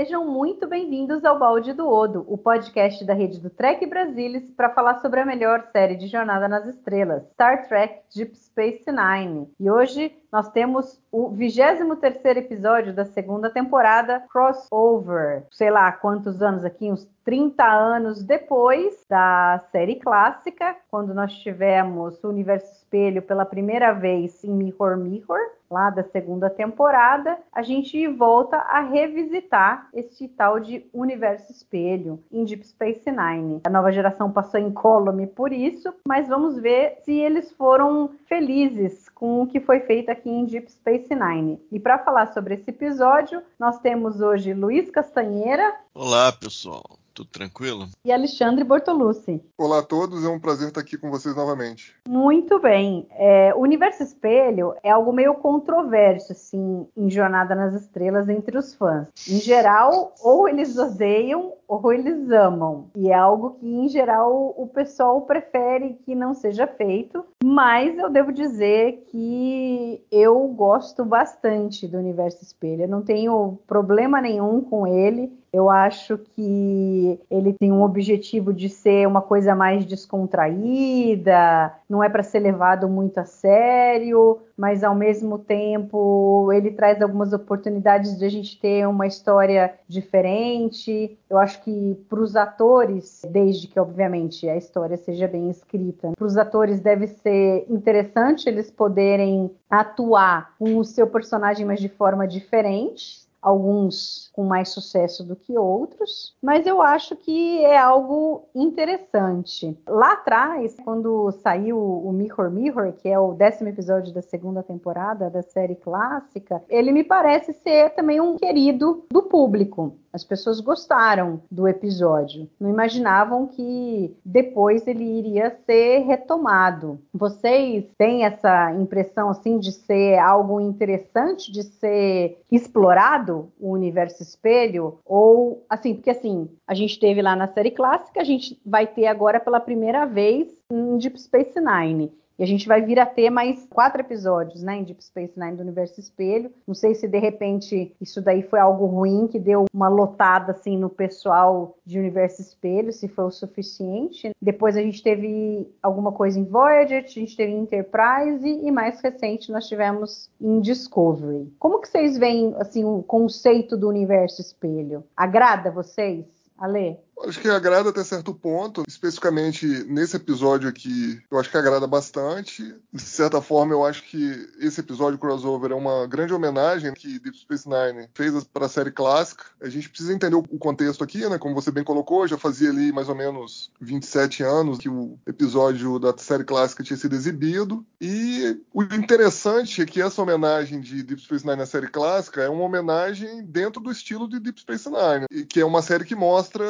Sejam muito bem-vindos ao Balde do Odo, o podcast da rede do Trek Brasilis para falar sobre a melhor série de Jornada nas Estrelas, Star Trek Deep Space Nine. E hoje nós temos o 23 episódio da segunda temporada, Crossover. Sei lá quantos anos aqui, uns 30 anos depois da série clássica, quando nós tivemos o Universo Espelho pela primeira vez em Mirror Mirror, lá da segunda temporada, a gente volta a revisitar esse tal de Universo Espelho em Deep Space Nine. A nova geração passou em column por isso, mas vamos ver se eles foram felizes com o que foi feito aqui em Deep Space Nine. E para falar sobre esse episódio, nós temos hoje Luiz Castanheira. Olá, pessoal. Tudo tranquilo? E Alexandre Bortolucci. Olá a todos, é um prazer estar aqui com vocês novamente. Muito bem. É, o Universo Espelho é algo meio controverso, assim, em Jornada nas Estrelas entre os fãs. Em geral, ou eles odeiam ou eles amam. E é algo que, em geral, o pessoal prefere que não seja feito. Mas eu devo dizer que eu gosto bastante do Universo Espelho. Eu não tenho problema nenhum com ele. Eu acho que ele tem um objetivo de ser uma coisa mais descontraída, não é para ser levado muito a sério, mas ao mesmo tempo ele traz algumas oportunidades de a gente ter uma história diferente. Eu acho que para os atores, desde que obviamente a história seja bem escrita, para os atores deve ser interessante eles poderem atuar com o seu personagem, mas de forma diferente alguns com mais sucesso do que outros, mas eu acho que é algo interessante. Lá atrás, quando saiu o Mirror Mirror, que é o décimo episódio da segunda temporada da série clássica, ele me parece ser também um querido do público. As pessoas gostaram do episódio, não imaginavam que depois ele iria ser retomado. Vocês têm essa impressão assim de ser algo interessante de ser explorado o universo espelho ou assim, porque assim, a gente teve lá na série clássica, a gente vai ter agora pela primeira vez em Deep Space Nine. E a gente vai vir a ter mais quatro episódios, né, em Deep Space Nine do Universo Espelho. Não sei se de repente isso daí foi algo ruim que deu uma lotada assim no pessoal de Universo Espelho, se foi o suficiente. Depois a gente teve alguma coisa em Voyager, a gente teve em Enterprise e mais recente nós tivemos em Discovery. Como que vocês veem assim o conceito do Universo Espelho? Agrada vocês? Ale? Acho que agrada até certo ponto, especificamente nesse episódio aqui, eu acho que agrada bastante. De certa forma, eu acho que esse episódio crossover é uma grande homenagem que Deep Space Nine fez para a série clássica. A gente precisa entender o contexto aqui, né? Como você bem colocou, já fazia ali mais ou menos 27 anos que o episódio da série clássica tinha sido exibido. E o interessante é que essa homenagem de Deep Space Nine na série clássica é uma homenagem dentro do estilo de Deep Space Nine, que é uma série que mostra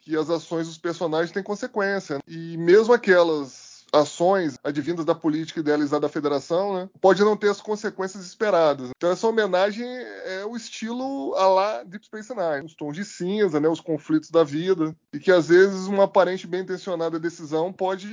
que as ações dos personagens têm consequência. E mesmo aquelas ações advindas da política idealizada da federação, né, pode não ter as consequências esperadas. Então essa homenagem é o estilo a lá Deep Space Nine, os tons de cinza, né, os conflitos da vida, e que às vezes uma aparente bem intencionada decisão pode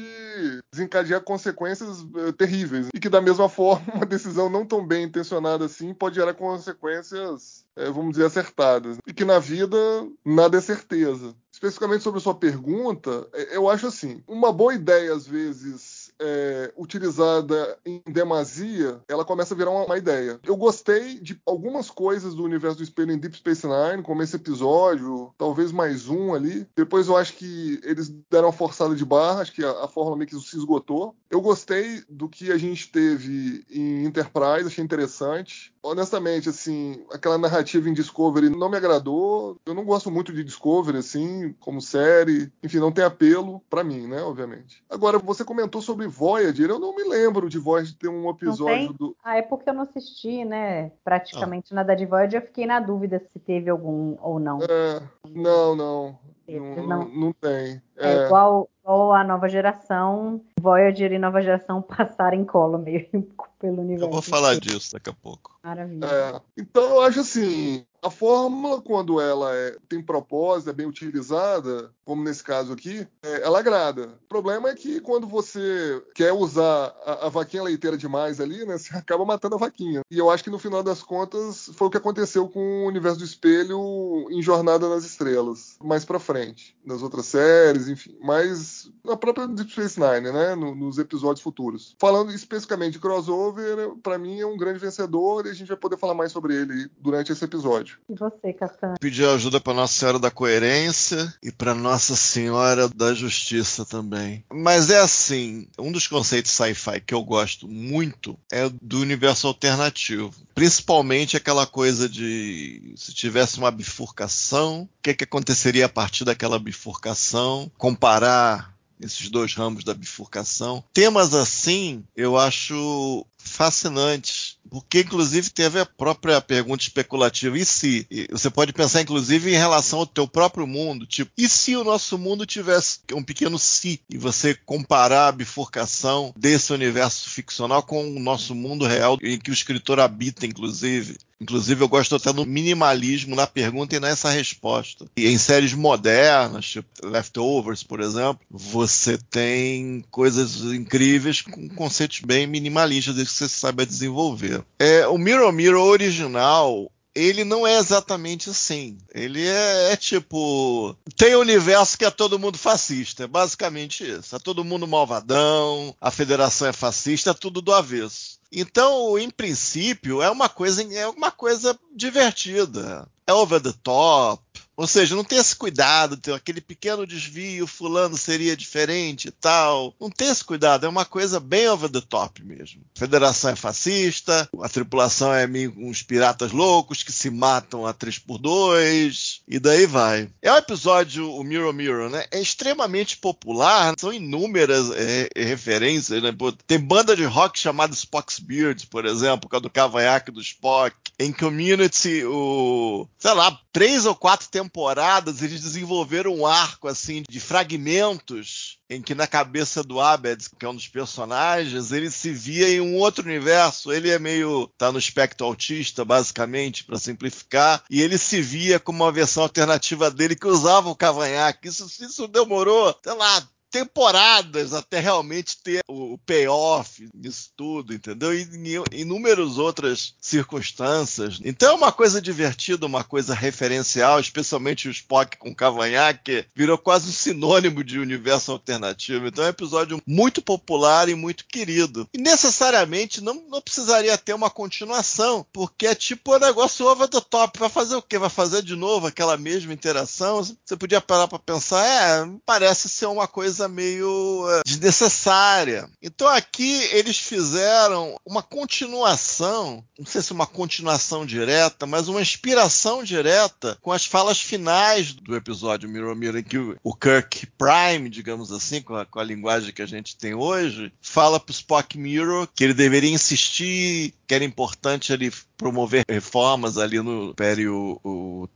desencadear consequências uh, terríveis, e que da mesma forma uma decisão não tão bem intencionada assim pode gerar consequências, é, vamos dizer, acertadas, e que na vida nada é certeza especificamente sobre a sua pergunta, é, eu acho assim, uma boa ideia às vezes é, utilizada em demasia, ela começa a virar uma, uma, ideia. Eu gostei de algumas coisas do universo do espelho em Deep Space Nine, como esse episódio, talvez mais um ali. Depois eu acho que eles deram uma forçada de barra, acho que a, a fórmula meio que se esgotou. Eu gostei do que a gente teve em Enterprise, achei interessante. Honestamente, assim, aquela narrativa em Discovery não me agradou. Eu não gosto muito de Discovery, assim, como série. Enfim, não tem apelo para mim, né? Obviamente. Agora, você comentou sobre Voyager. Eu não me lembro de Voyager ter um episódio do. Ah, é porque eu não assisti, né? Praticamente ah. nada de Voyager. Eu fiquei na dúvida se teve algum ou não. É, não, não. Não, não, não, tem. É, é igual, igual, a nova geração, Voyager e nova geração passarem colo meio pelo universo. Eu vou falar disso daqui a pouco. Maravilha. É, então eu acho assim, a fórmula, quando ela é, tem propósito, é bem utilizada, como nesse caso aqui, é, ela agrada. O problema é que quando você quer usar a, a, vaquinha leiteira demais ali, né, você acaba matando a vaquinha. E eu acho que no final das contas foi o que aconteceu com o Universo do Espelho em Jornada nas Estrelas, mais pra frente, nas outras séries, enfim. Mas na própria Deep Space Nine, né, no, nos episódios futuros. Falando especificamente de crossover, para mim é um grande vencedor e a gente vai poder falar mais sobre ele durante esse episódio. E você, Castanho? Pedir ajuda para Nossa Senhora da Coerência e para Nossa Senhora da Justiça também. Mas é assim, um dos conceitos sci-fi que eu gosto muito é do universo alternativo. Principalmente aquela coisa de se tivesse uma bifurcação, o que, que aconteceria a partir daquela bifurcação, comparar esses dois ramos da bifurcação. Temas assim eu acho fascinantes porque inclusive teve a própria pergunta especulativa, e se? Você pode pensar inclusive em relação ao teu próprio mundo, tipo, e se o nosso mundo tivesse um pequeno si, e você comparar a bifurcação desse universo ficcional com o nosso mundo real, em que o escritor habita, inclusive. Inclusive, eu gosto até do minimalismo na pergunta e nessa resposta. E em séries modernas, tipo Leftovers, por exemplo, você tem coisas incríveis com conceitos bem minimalistas, desde que você saiba desenvolver. É, o Mirror Mirror original, ele não é exatamente assim. Ele é, é, tipo. Tem um universo que é todo mundo fascista. É basicamente isso. É todo mundo malvadão, a federação é fascista, é tudo do avesso. Então, em princípio, é uma coisa, é uma coisa divertida. É over the top, ou seja, não tem esse cuidado, tem aquele pequeno desvio, fulano seria diferente e tal. Não tem esse cuidado, é uma coisa bem over the top mesmo. A federação é fascista, a tripulação é meio uns piratas loucos que se matam a três por dois, e daí vai. É um episódio, o Mirror Mirror, né? É extremamente popular, são inúmeras é, referências, né? Tem banda de rock chamada Spock's Beard, por exemplo, que é do cavanhaque do Spock. Em Community, o, sei lá, três ou quatro temporadas eles desenvolveram um arco assim de fragmentos em que na cabeça do Abed, que é um dos personagens, ele se via em um outro universo. Ele é meio tá no espectro autista, basicamente, para simplificar, e ele se via como uma versão alternativa dele que usava o cavanhaque. Isso, isso demorou, sei lá, temporadas até realmente ter o payoff nisso tudo, entendeu? E em inúmeras outras circunstâncias. Então é uma coisa divertida, uma coisa referencial, especialmente o Spock com cavanhaque, virou quase um sinônimo de universo alternativo. Então é um episódio muito popular e muito querido. E necessariamente não, não precisaria ter uma continuação, porque é tipo um negócio over the top. Vai fazer o quê? Vai fazer de novo aquela mesma interação? Você podia parar para pensar, é, parece ser uma coisa coisa meio uh, desnecessária. Então aqui eles fizeram uma continuação, não sei se uma continuação direta, mas uma inspiração direta com as falas finais do episódio Mirror Mirror, em que o Kirk Prime, digamos assim, com a, com a linguagem que a gente tem hoje, fala para o Spock Mirror que ele deveria insistir, que era importante ele promover reformas ali no Império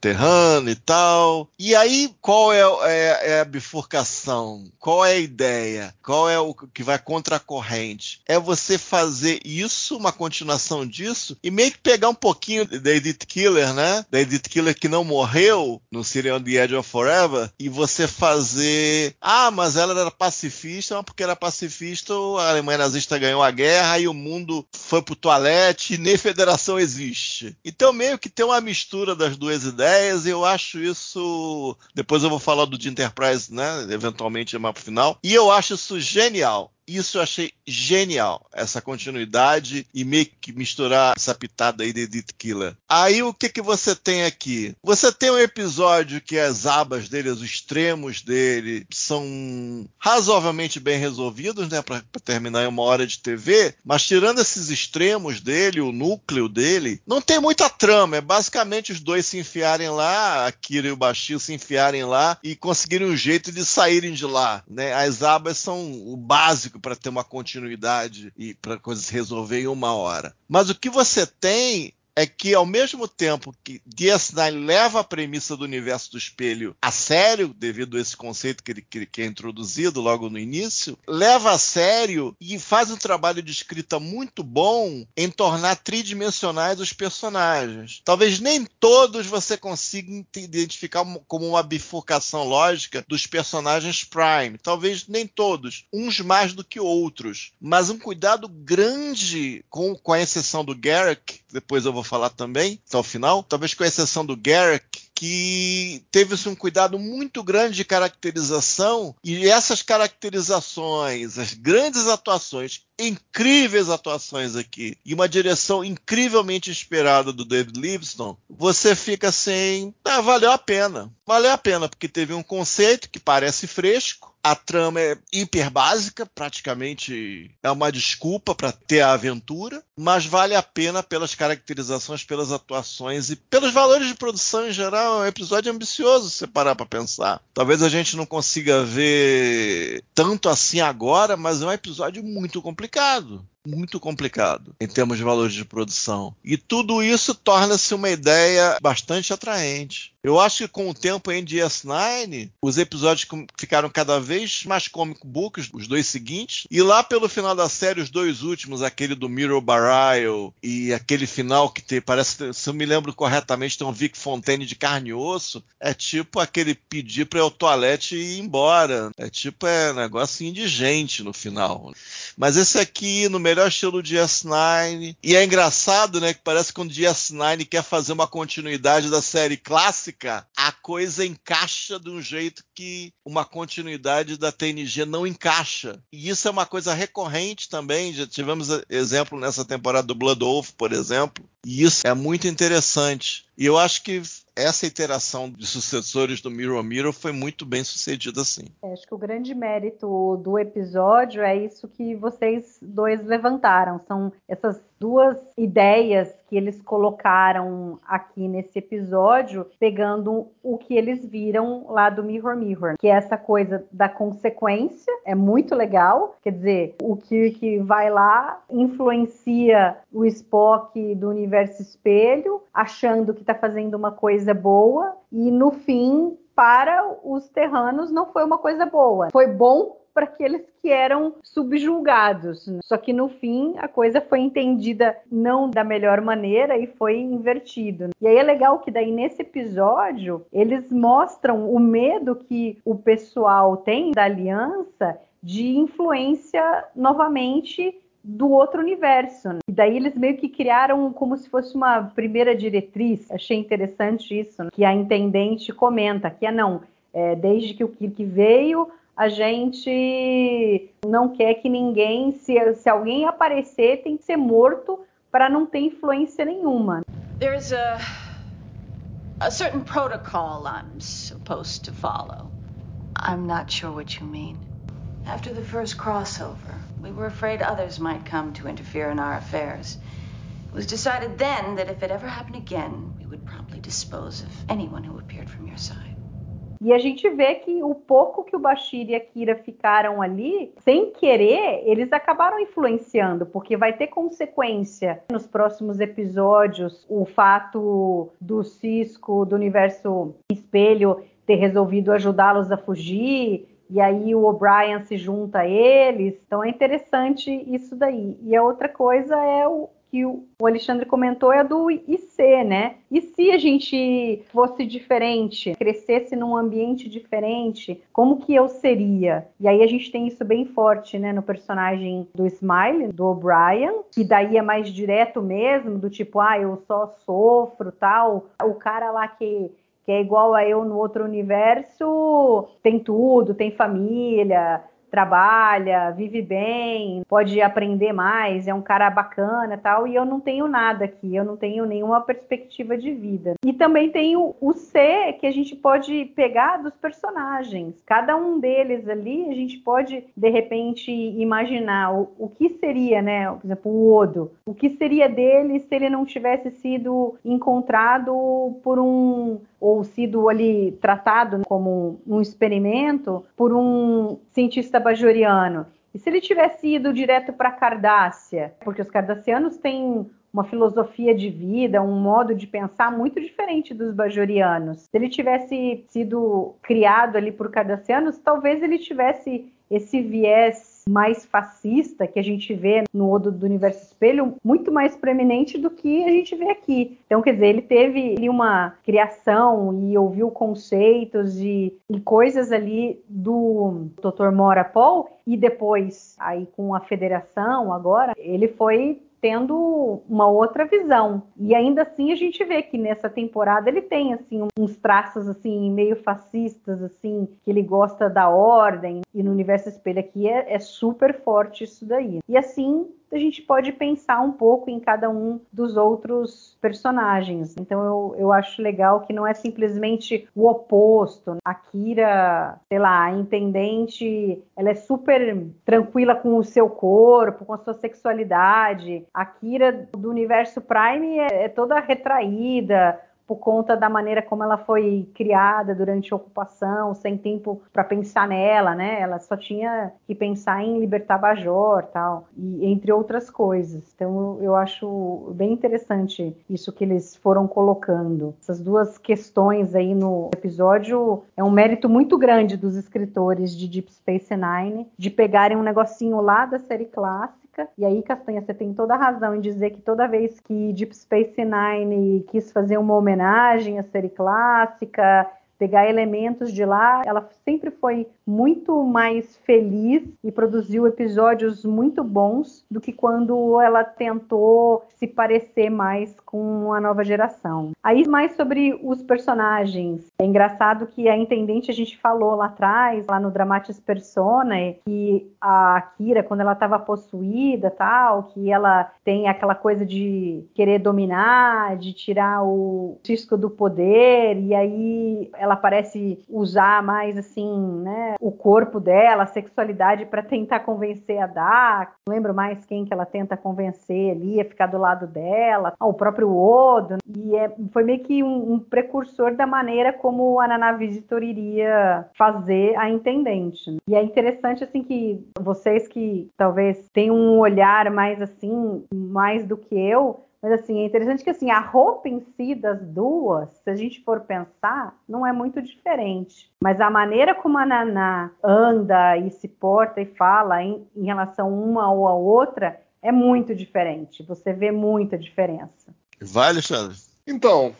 Terrano e tal. E aí, qual é, é, é, a bifurcação? Qual é a ideia? Qual é o que vai contra a corrente? É você fazer isso, uma continuação disso, e meio que pegar um pouquinho da Edith Killer, né? Da Edith Killer que não morreu no Serial The Edge of Forever, e você fazer. Ah, mas ela era pacifista, mas porque era pacifista, a Alemanha nazista ganhou a guerra e o mundo foi pro toalete e nem federação existe existe. Então, meio que tem uma mistura das duas ideias, e eu acho isso. Depois eu vou falar do de Enterprise, né? Eventualmente mais pro final. E eu acho isso genial. Isso eu achei genial essa continuidade e meio que misturar essa pitada aí de Edith Killer. Aí o que que você tem aqui? Você tem um episódio que as abas dele, os extremos dele, são razoavelmente bem resolvidos, né, para terminar em uma hora de TV, mas tirando esses extremos dele, o núcleo dele, não tem muita trama, é basicamente os dois se enfiarem lá, a Kira e o Bashir se enfiarem lá e conseguirem um jeito de saírem de lá, né? As abas são o básico para ter uma continuidade e para coisas se resolver em uma hora. Mas o que você tem é que ao mesmo tempo que DS9 leva a premissa do universo do espelho a sério, devido a esse conceito que, ele, que, é introduzido logo no início, leva a sério e faz um trabalho de escrita muito bom em tornar tridimensionais os personagens. Talvez nem todos você consiga identificar como uma bifurcação lógica dos personagens Prime. Talvez nem todos, uns mais do que outros. Mas um cuidado grande, com, com a exceção do Garrick, depois eu vou falar também, até o final, talvez com exceção do Garrick, que teve-se um cuidado muito grande de caracterização e essas caracterizações, as grandes atuações, incríveis atuações aqui e uma direção incrivelmente inspirada do David Livingstone, você fica assim, ah, valeu a pena. Valeu a pena porque teve um conceito que parece fresco, a trama é hiper básica, praticamente é uma desculpa para ter a aventura, mas vale a pena pelas caracterizações, pelas atuações e pelos valores de produção em geral. É um episódio ambicioso, se parar para pensar. Talvez a gente não consiga ver tanto assim agora, mas é um episódio muito complicado muito complicado em termos de valores de produção. E tudo isso torna-se uma ideia bastante atraente. Eu acho que com o tempo em DS9, os episódios ficaram cada vez mais comic books, os dois seguintes, e lá pelo final da série, os dois últimos, aquele do Miro Barrio e aquele final que tem, parece, se eu me lembro corretamente, tem um Vic Fontaine de carne e osso, é tipo aquele pedir para ir ao toalete e ir embora. É tipo, é negócio indigente no final. Mas esse aqui, no melhor estilo de DS9, e é engraçado, né, que parece que quando DS9 quer fazer uma continuidade da série clássica, a coisa encaixa de um jeito que uma continuidade da TNG não encaixa. E isso é uma coisa recorrente também. Já tivemos exemplo nessa temporada do Blood Wolf, por exemplo. E isso é muito interessante. E eu acho que essa iteração de sucessores do Mirror Mirror foi muito bem sucedida, sim. É, acho que o grande mérito do episódio é isso que vocês dois levantaram. São essas duas ideias que eles colocaram aqui nesse episódio, pegando o que eles viram lá do Mirror Mirror, que é essa coisa da consequência, é muito legal. Quer dizer, o Kirk vai lá, influencia o Spock do universo espelho, achando que está fazendo uma coisa boa, e no fim, para os terranos, não foi uma coisa boa. Foi bom para aqueles que eram subjulgados. Só que no fim a coisa foi entendida não da melhor maneira e foi invertido. E aí é legal que daí nesse episódio eles mostram o medo que o pessoal tem da aliança de influência novamente do outro universo. Né? E daí eles meio que criaram como se fosse uma primeira diretriz. Achei interessante isso, né? que a intendente comenta que é não, é, desde que o Kirk veio, a gente não quer que ninguém, se, se alguém aparecer, tem que ser morto para não ter influência nenhuma. There's a a certain protocol I'm supposed to follow. I'm not sure what you mean. After the first crossover, we were afraid others might come to interfere in our affairs. It was decided then that if it ever happened again, we would promptly dispose of anyone who appeared from your side. E a gente vê que o pouco que o Bashir e a Kira ficaram ali, sem querer, eles acabaram influenciando, porque vai ter consequência nos próximos episódios o fato do Cisco, do universo espelho, ter resolvido ajudá-los a fugir. E aí o O'Brien se junta a eles. Então é interessante isso daí. E a outra coisa é o, que o Alexandre comentou é do IC, né? E se a gente fosse diferente, crescesse num ambiente diferente, como que eu seria? E aí a gente tem isso bem forte, né, no personagem do Smile, do O'Brien, que daí é mais direto mesmo, do tipo, ah, eu só sofro, tal. O cara lá que que é igual a eu no outro universo, tem tudo, tem família, trabalha, vive bem, pode aprender mais, é um cara bacana tal, e eu não tenho nada aqui, eu não tenho nenhuma perspectiva de vida. E também tem o, o C que a gente pode pegar dos personagens. Cada um deles ali, a gente pode, de repente, imaginar o, o que seria, né? Por exemplo, o Odo. O que seria dele se ele não tivesse sido encontrado por um ou sido ali tratado como um experimento por um cientista bajoriano. E se ele tivesse ido direto para Cardácia, porque os cardassianos têm uma filosofia de vida, um modo de pensar muito diferente dos bajorianos. Se ele tivesse sido criado ali por cardassianos, talvez ele tivesse esse viés mais fascista que a gente vê no Odo do Universo Espelho muito mais preeminente do que a gente vê aqui. Então, quer dizer, ele teve ali uma criação e ouviu conceitos e, e coisas ali do Dr. Mora Paul e depois aí com a federação agora, ele foi tendo uma outra visão. E ainda assim a gente vê que nessa temporada ele tem assim uns traços assim meio fascistas assim, que ele gosta da ordem e no universo espelho aqui é, é super forte isso daí. E assim a gente pode pensar um pouco em cada um dos outros personagens. Então eu, eu acho legal que não é simplesmente o oposto. A Kira, sei lá, a intendente, ela é super tranquila com o seu corpo, com a sua sexualidade. A Kira do universo Prime é, é toda retraída, por conta da maneira como ela foi criada durante a ocupação, sem tempo para pensar nela, né? Ela só tinha que pensar em libertar Bajor, tal, e entre outras coisas. Então eu acho bem interessante isso que eles foram colocando. Essas duas questões aí no episódio é um mérito muito grande dos escritores de Deep Space Nine de pegarem um negocinho lá da série clássica E aí, Castanha, você tem toda a razão em dizer que toda vez que Deep Space Nine quis fazer uma homenagem à série clássica, pegar elementos de lá, ela sempre foi muito mais feliz e produziu episódios muito bons do que quando ela tentou se parecer mais com a nova geração. Aí mais sobre os personagens. É engraçado que a intendente a gente falou lá atrás, lá no Dramatis Personae, que a Kira quando ela estava possuída, tal, que ela tem aquela coisa de querer dominar, de tirar o cisco do poder e aí ela parece usar mais assim, né, o corpo dela, a sexualidade para tentar convencer a Dak. Não lembro mais quem que ela tenta convencer ali a ficar do lado dela. Ah, o próprio Odo. E é, foi meio que um, um, precursor da maneira como a Nana Visitor iria fazer a Intendente. E é interessante assim que vocês que talvez tenham um olhar mais assim, mais do que eu, mas assim, é interessante que assim, a roupa em si das duas, se a gente for pensar, não é muito diferente. Mas a maneira como a Naná anda e se porta e fala em, em relação uma ou a outra é muito diferente. Você vê muita diferença. Vai, Alexandre. Então,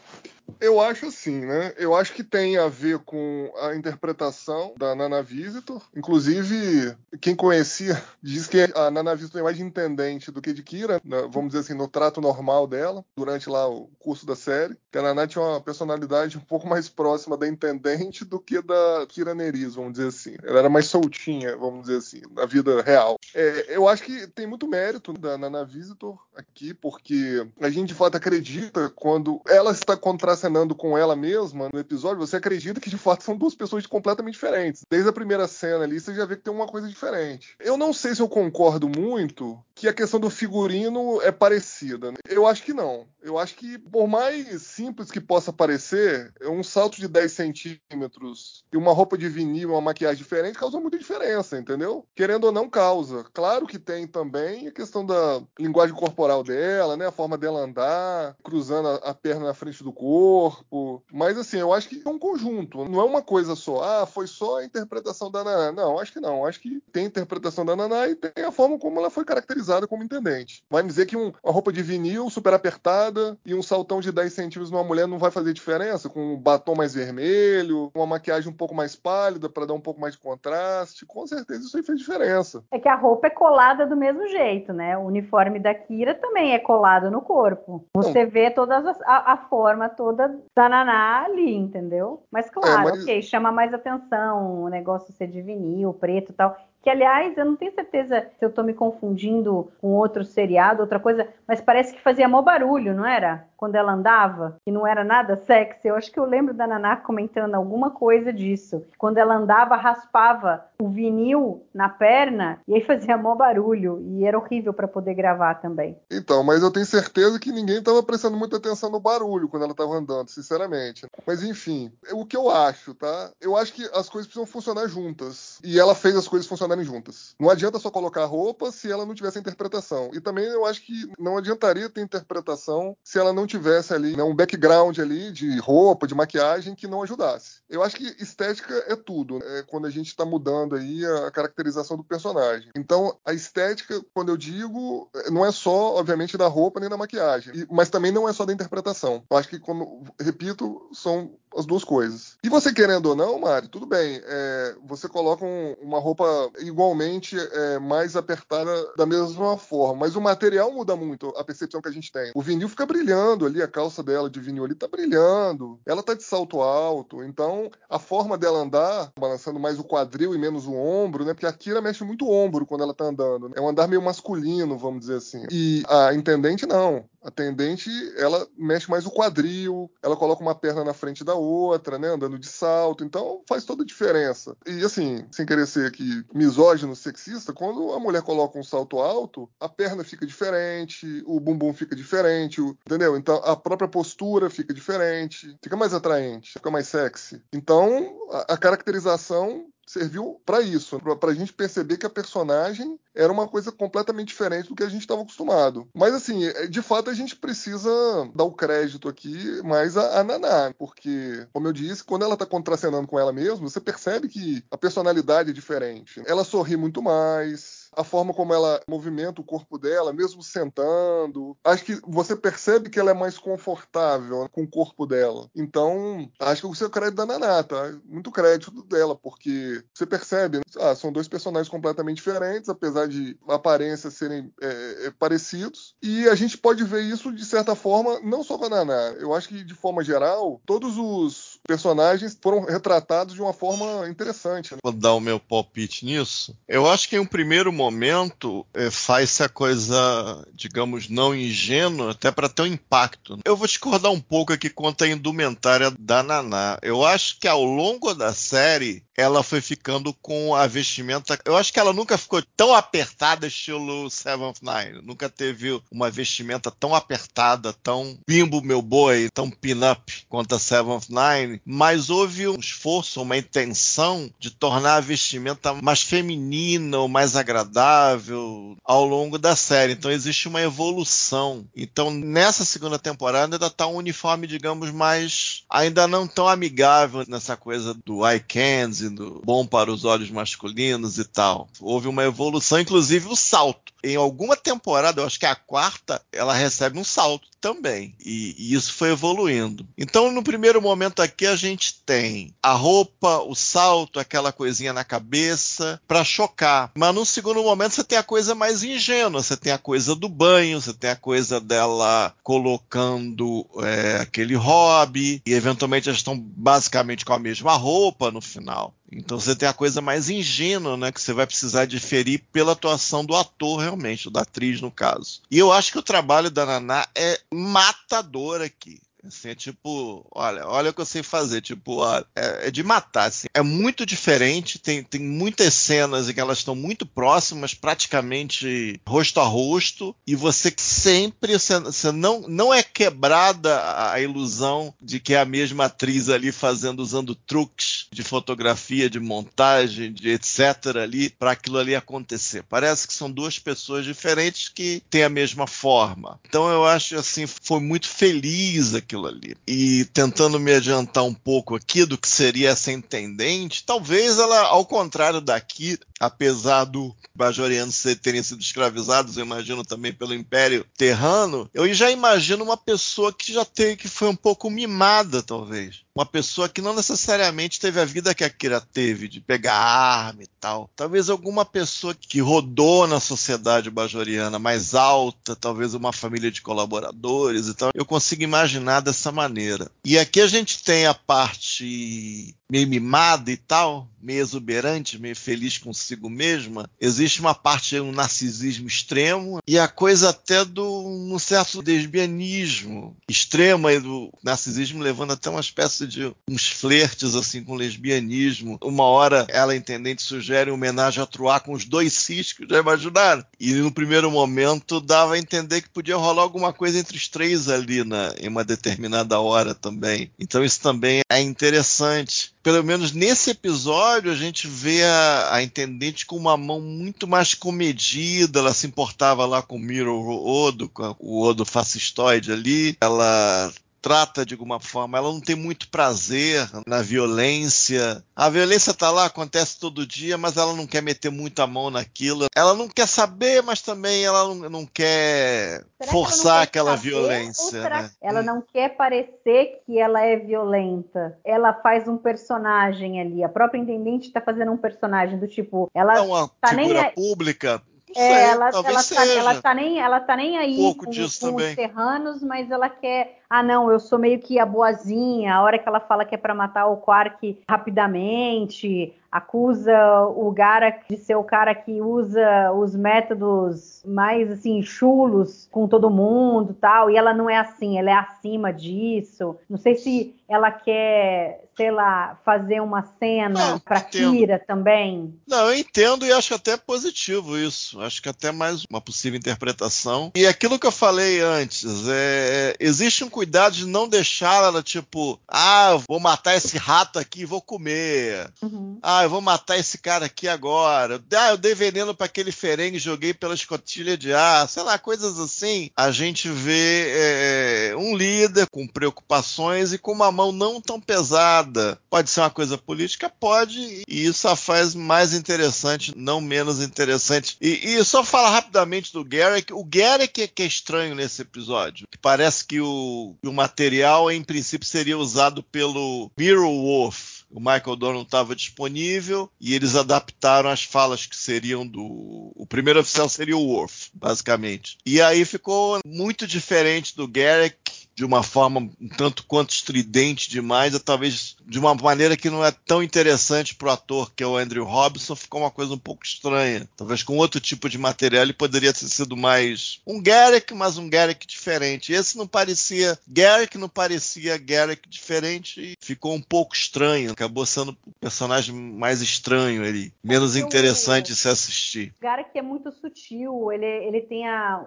eu acho assim, né? Eu acho que tem a ver com a interpretação da Nana Visitor. Inclusive, quem conhecia diz que a Nana Visitor é mais de intendente do que de Kira, né? vamos dizer assim, no trato normal dela, durante lá o curso da série. Que a Nana tinha uma personalidade um pouco mais próxima da intendente do que da Kira Neris, vamos dizer assim. Ela era mais soltinha, vamos dizer assim, na vida real. É, eu acho que tem muito mérito da Nana Visitor aqui, porque a gente de fato acredita quando ela está contra contracenando com ela mesma no episódio, você acredita que de fato são duas pessoas completamente diferentes. Desde a primeira cena ali, você já vê que tem uma coisa diferente. Eu não sei se eu concordo muito que a questão do figurino é parecida. Né? Eu acho que não. Eu acho que, por mais simples que possa parecer, um salto de 10 centímetros e uma roupa de vinil, uma maquiagem diferente, causa muita diferença, entendeu? Querendo ou não, causa. Claro que tem também a questão da linguagem corporal dela, né? A forma dela andar, cruzando a perna na frente do corpo corpo. Mas assim, eu acho que é um conjunto, não é uma coisa só. Ah, foi só a interpretação da Naná. Não, acho que não. Acho que tem a interpretação da Naná e tem a forma como ela foi caracterizada como intendente. Vai me dizer que um, uma roupa de vinil super apertada e um saltão de 10 centímetros numa mulher não vai fazer diferença? Com um batom mais vermelho, uma maquiagem um pouco mais pálida para dar um pouco mais de contraste. Com certeza isso aí fez diferença. É que a roupa é colada do mesmo jeito, né? O uniforme da Kira também é colado no corpo. Você não. vê toda a, a forma toda toda da Naná ali, entendeu? Mas claro, é, mas... ok, chama mais atenção o negócio ser de vinil, preto e tal. Que, aliás, eu não tenho certeza se eu estou me confundindo com outro seriado, outra coisa, mas parece que fazia mó barulho, não era? Quando ela andava, que não era nada sexy. Eu acho que eu lembro da Naná comentando alguma coisa disso. Quando ela andava, raspava o vinil na perna e aí fazia mó barulho. E era horrível para poder gravar também. Então, mas eu tenho certeza que ninguém estava prestando muita atenção no barulho quando ela estava andando, sinceramente. Mas enfim, o que eu acho, tá? Eu acho que as coisas precisam funcionar juntas. E ela fez as coisas funcionarem juntas. Não adianta só colocar roupa se ela não tivesse interpretação. E também eu acho que não adiantaria ter interpretação se ela não tivesse ali né, um background ali de roupa, de maquiagem que não ajudasse. Eu acho que estética é tudo. É quando a gente está mudando aí a caracterização do personagem. Então, a estética, quando eu digo, não é só, obviamente, da roupa nem da maquiagem, mas também não é só da interpretação. Eu acho que, como repito, são as duas coisas. E você querendo ou não, Mário, tudo bem. É, você coloca um, uma roupa igualmente é, mais apertada da mesma forma, mas o material muda muito a percepção que a gente tem. O vinil fica brilhando ali, a calça dela de vinil ali tá brilhando. Ela tá de salto alto, então a forma dela andar, balançando mais o quadril e menos o ombro, né? Porque a Kira mexe muito o ombro quando ela tá andando. Né? É um andar meio masculino, vamos dizer assim. E a intendente não. A tendente, ela mexe mais o quadril, ela coloca uma perna na frente da outra, né, andando de salto, então faz toda a diferença. E assim, sem querer ser aqui misógino, sexista, quando a mulher coloca um salto alto, a perna fica diferente, o bumbum fica diferente, entendeu? Então a própria postura fica diferente, fica mais atraente, fica mais sexy. Então a, a caracterização serviu para isso, para a gente perceber que a personagem era uma coisa completamente diferente do que a gente estava acostumado. Mas assim, é, de fato a gente precisa dar o crédito aqui mais a, a Naná, porque, como eu disse, quando ela está contracenando com ela mesma, você percebe que a personalidade é diferente. Ela sorri muito mais, a forma como ela movimenta o corpo dela, mesmo sentando. Acho que você percebe que ela é mais confortável com o corpo dela. Então, acho que o seu crédito da Naná, tá? Muito crédito dela, porque você percebe, ah, são dois personagens completamente diferentes, apesar de aparência serem é, é, parecidos. E a gente pode ver isso, de certa forma, não só com a Naná. Eu acho que, de forma geral, todos os personagens foram retratados de uma forma interessante. Né? Vou dar o meu palpite nisso. Eu acho que em um primeiro momento momento é, faz-se a coisa, digamos, não ingênua, até para ter um impacto. Eu vou discordar um pouco aqui quanto à indumentária da Naná. Eu acho que ao longo da série ela foi ficando com a vestimenta. Eu acho que ela nunca ficou tão apertada, estilo Seventh Nine. Nunca teve uma vestimenta tão apertada, tão bimbo meu boi, tão pin-up quanto a Seventh Nine. Mas houve um esforço, uma intenção de tornar a vestimenta mais feminina ou mais agradável ao longo da série. Então existe uma evolução. Então nessa segunda temporada ainda está um uniforme, digamos, mais. ainda não tão amigável nessa coisa do eye candy sendo bom para os olhos masculinos e tal. Houve uma evolução, inclusive o salto. Em alguma temporada, eu acho que é a quarta, ela recebe um salto também. E, e, isso foi evoluindo. Então, no primeiro momento aqui, a gente tem a roupa, o salto, aquela coisinha na cabeça, para chocar. Mas no segundo momento, você tem a coisa mais ingênua. Você tem a coisa do banho, você tem a coisa dela colocando é, aquele hobby, e eventualmente elas estão basicamente com a mesma roupa no final. Então você tem a coisa mais ingênua, né? Que você vai precisar diferir pela atuação do ator, realmente, da atriz, no caso. E eu acho que o trabalho da Naná é matador aqui. Assim, é tipo, olha, olha o que eu sei fazer. Tipo, é, é, de matar. Assim. É muito diferente. Tem, tem muitas cenas em que elas estão muito próximas, praticamente rosto a rosto. E você sempre, você, você não, não é quebrada a, a ilusão de que é a mesma atriz ali fazendo, usando truques de fotografia, de montagem, de etc. ali, para aquilo ali acontecer. Parece que são duas pessoas diferentes que têm a mesma forma. Então eu acho assim, foi muito feliz aquilo aquilo ali. E tentando me adiantar um pouco aqui do que seria essa intendente, talvez ela, ao contrário daqui, apesar do bajorianos terem sido escravizados, eu imagino também pelo Império Terrano, eu já imagino uma pessoa que já teve, que foi um pouco mimada, talvez uma pessoa que não necessariamente teve a vida que a Kira teve, de pegar arma e tal. Talvez alguma pessoa que rodou na sociedade bajoriana mais alta, talvez uma família de colaboradores e tal. Eu consigo imaginar dessa maneira. E aqui a gente tem a parte meio mimada e tal, meio exuberante, meio feliz consigo mesma. Existe uma parte, um narcisismo extremo e a coisa até do um certo lesbianismo extremo e do narcisismo levando até uma espécie de uns flertes assim com lesbianismo. Uma hora ela, intendente, sugere homenagem a Troar com os dois ciscos, já imaginaram? E no primeiro momento dava a entender que podia rolar alguma coisa entre os três ali na, em uma determinada hora também. Então isso também é interessante pelo menos nesse episódio, a gente vê a, a, intendente com uma mão muito mais comedida. Ela se importava lá com o Miro Odo, com o Odo fascistoide ali. Ela trata de alguma forma, ela não tem muito prazer na violência. A violência tá lá, acontece todo dia, mas ela não quer meter muito a mão naquilo. Ela não quer saber, mas também ela não, não quer será forçar que aquela saber, violência. Né? Ela hum. não quer parecer que ela é violenta. Ela faz um personagem ali. A própria intendente está fazendo um personagem do tipo, ela é uma tá figura nem pública é, ela, ela, tá, ela, tá, nem, ela tá nem aí um com, com os serranos, mas ela quer. Ah, não, eu sou meio que a boazinha. A hora que ela fala que é para matar o Quark rapidamente, acusa o Garak de ser o cara que usa os métodos mais assim chulos com todo mundo, tal. E ela não é assim, ela é acima disso. Não sei se ela quer, sei lá, fazer uma cena para Kira também. Não, eu entendo e acho até positivo isso. Acho que até mais uma possível interpretação. E aquilo que eu falei antes, é, existe um cuidado de não deixar ela tipo, ah, vou matar esse rato aqui e vou comer. Uhum. Ah, eu vou matar esse cara aqui agora. Ah, eu dei veneno para aquele ferengue, joguei pela escotilha de ar, sei lá, coisas assim. A gente vê é, um líder com preocupações e com uma mão não tão pesada. Pode ser uma coisa política? Pode, e isso a faz mais interessante, não menos interessante. E, e só falar rapidamente do Garrick. O Garrick é que é estranho nesse episódio. Parece que o, o material, em princípio, seria usado pelo Mirror Wolf o Michael Dorn estava disponível e eles adaptaram as falas que seriam do. O primeiro oficial seria o Worf, basicamente. E aí ficou muito diferente do Garrick de uma forma um tanto quanto estridente demais, talvez de uma maneira que não é tão interessante para o ator, que é o Andrew Robinson, ficou uma coisa um pouco estranha. Talvez com outro tipo de material ele poderia ter sido mais um Garrick, mas um Garrick diferente. Esse não parecia Garrick, não parecia Garrick diferente e ficou um pouco estranho. Acabou sendo o personagem mais estranho ali, menos interessante de se assistir. Garrick é muito sutil, ele, ele tem a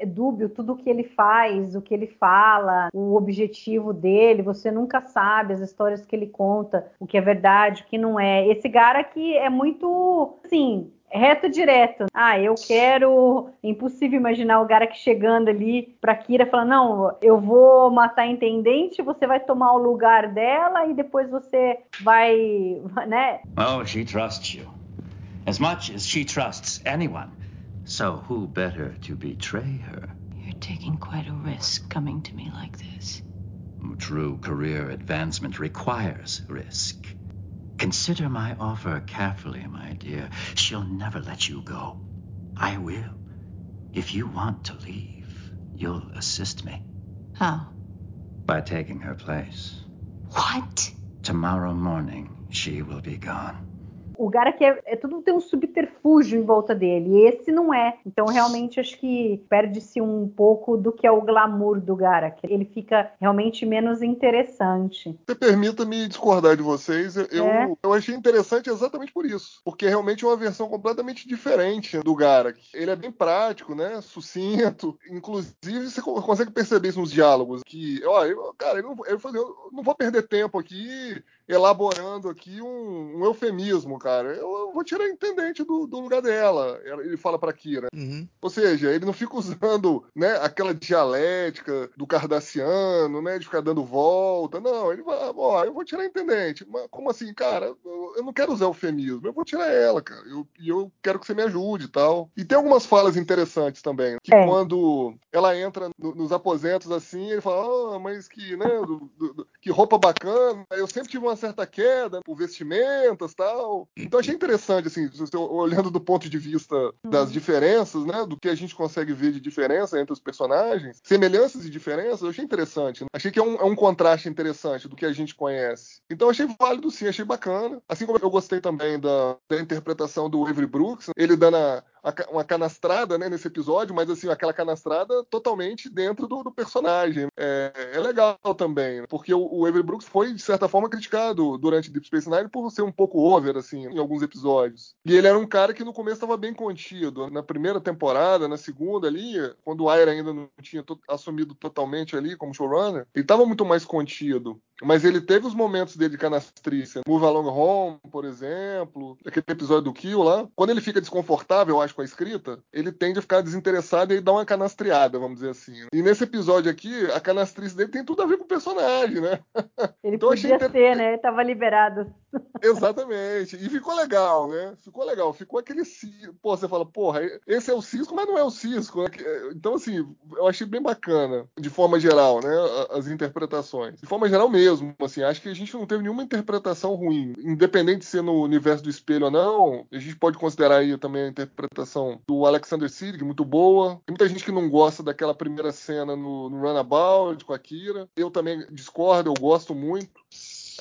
é dúbio tudo o que ele faz, o que ele fala fala, o objetivo dele, você nunca sabe as histórias que ele conta, o que é verdade, o que não é. Esse cara aqui é muito, assim, reto direto. Ah, eu quero. Impossível imaginar o cara que chegando ali pra Kira falando: não, eu vou matar a intendente, você vai tomar o lugar dela e depois você vai. né? Oh, she trusts you. As much as she trusts anyone. So who better to betray her? Taking quite a risk coming to me like this. True career advancement requires risk. Consider my offer carefully, my dear. She'll never let you go. I will. If you want to leave, you'll assist me. How? By taking her place. What? Tomorrow morning, she will be gone. O que é, é tudo tem um subterfúgio em volta dele, e esse não é. Então, realmente, acho que perde-se um pouco do que é o glamour do Garak. Ele fica realmente menos interessante. Você permita-me discordar de vocês. Eu, é. eu achei interessante exatamente por isso. Porque é realmente uma versão completamente diferente do Garak. Ele é bem prático, né? Sucinto. Inclusive, você consegue perceber isso nos diálogos. Que, ó, eu, cara, eu não, eu, eu não vou perder tempo aqui elaborando aqui um, um eufemismo, cara. Eu, eu, vou tirar a intendente do, do lugar dela. Ele fala pra Kira. Uhum. Ou seja, ele não fica usando né, aquela dialética do cardassiano, né? De ficar dando volta. Não, ele vai, ó, eu vou tirar a intendente. Mas como assim, cara? Eu, eu não quero usar eufemismo, eu vou tirar ela, cara. E eu, eu, quero que você me ajude e tal. E tem algumas falas interessantes também. Que é. quando ela entra no, nos aposentos assim, ele fala, ah, mas que, né, do, do, que roupa bacana. Eu sempre tive uma certa queda por vestimentas tal. Então achei interessante, assim, olhando do ponto de vista das uhum. diferenças, né, do que a gente consegue ver de diferença entre os personagens, semelhanças e diferenças, eu achei interessante. Né? Achei que é um, é um contraste interessante do que a gente conhece. Então achei válido sim, achei bacana. Assim como eu gostei também da, da interpretação do Avery Brooks, ele dando a, uma canastrada né, nesse episódio, mas assim, aquela canastrada totalmente dentro do, do personagem. É, é, legal também, porque o, o Avery Brooks foi, de certa forma, criticado durante Deep Space Nine por ser um pouco over, assim, em alguns episódios. E ele era um cara que no começo estava bem contido. Na primeira temporada, na segunda ali, quando o Ayer ainda não tinha to assumido totalmente ali como showrunner, ele estava muito mais contido. Mas ele teve os momentos dele de canastrice. Move Along Home, por exemplo, aquele episódio do Kill lá. Quando ele fica desconfortável, eu acho, com a escrita, ele tende a ficar desinteressado e dá uma canastriada, vamos dizer assim. E nesse episódio aqui, a canastrice dele tem tudo a ver com o personagem, né? Ele então, podia inter... ser, né? Ele tava liberado. Exatamente. E ficou legal, né? Ficou legal. Ficou aquele cisco. Pô, você fala, porra, esse é o cisco, mas não é o cisco. Né? Então, assim, eu achei bem bacana, de forma geral, né? As interpretações. De forma geral mesmo, assim, acho que a gente não teve nenhuma interpretação ruim. Independente de ser no universo do espelho ou não, a gente pode considerar aí também a interpretação do Alexander Siddig, muito boa. Tem muita gente que não gosta daquela primeira cena no, no Runabout com a Kira. Eu também discordo, eu gosto muito.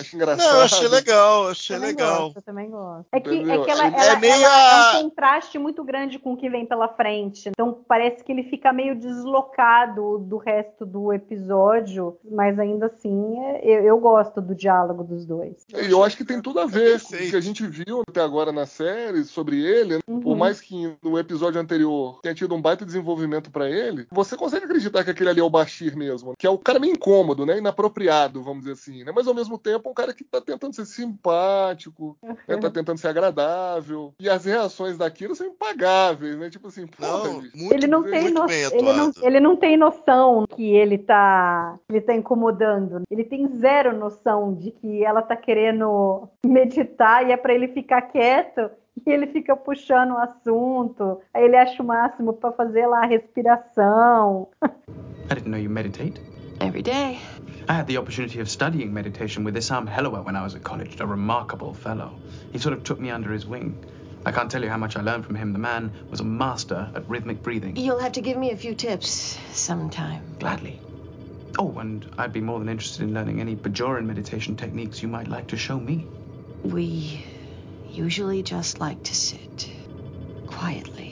Acho engraçado. Não, achei legal, achei também legal. Gosto, eu também gosto. É que, é, que ela, é, ela, meia... ela, é um contraste muito grande com o que vem pela frente. Então parece que ele fica meio deslocado do resto do episódio, mas ainda assim é, eu, eu gosto do diálogo dos dois. Eu, eu acho que tem tudo a ver com o que a gente viu até agora na série sobre ele. Né? Uhum. Por mais que no episódio anterior tenha tido um baita desenvolvimento para ele, você consegue acreditar que aquele ali é o Bashir mesmo, que é o cara meio incômodo, né? Inapropriado, vamos dizer assim, né? Mas ao mesmo tempo um cara que tá tentando ser simpático, né? tá tentando ser agradável. E as reações daquilo são impagáveis, né? Tipo assim, não, muito, ele não tem no... ele, não, ele não tem noção que ele tá, ele tá incomodando. Ele tem zero noção de que ela tá querendo meditar e é para ele ficar quieto e ele fica puxando o assunto. Aí ele acha o máximo para fazer lá a respiração. I didn't know you meditate. Every day. I had the opportunity of studying meditation with Isam Hellower when I was at college, a remarkable fellow. He sort of took me under his wing. I can't tell you how much I learned from him. The man was a master at rhythmic breathing. You'll have to give me a few tips sometime. Gladly. Oh, and I'd be more than interested in learning any Bajoran meditation techniques you might like to show me. We usually just like to sit quietly.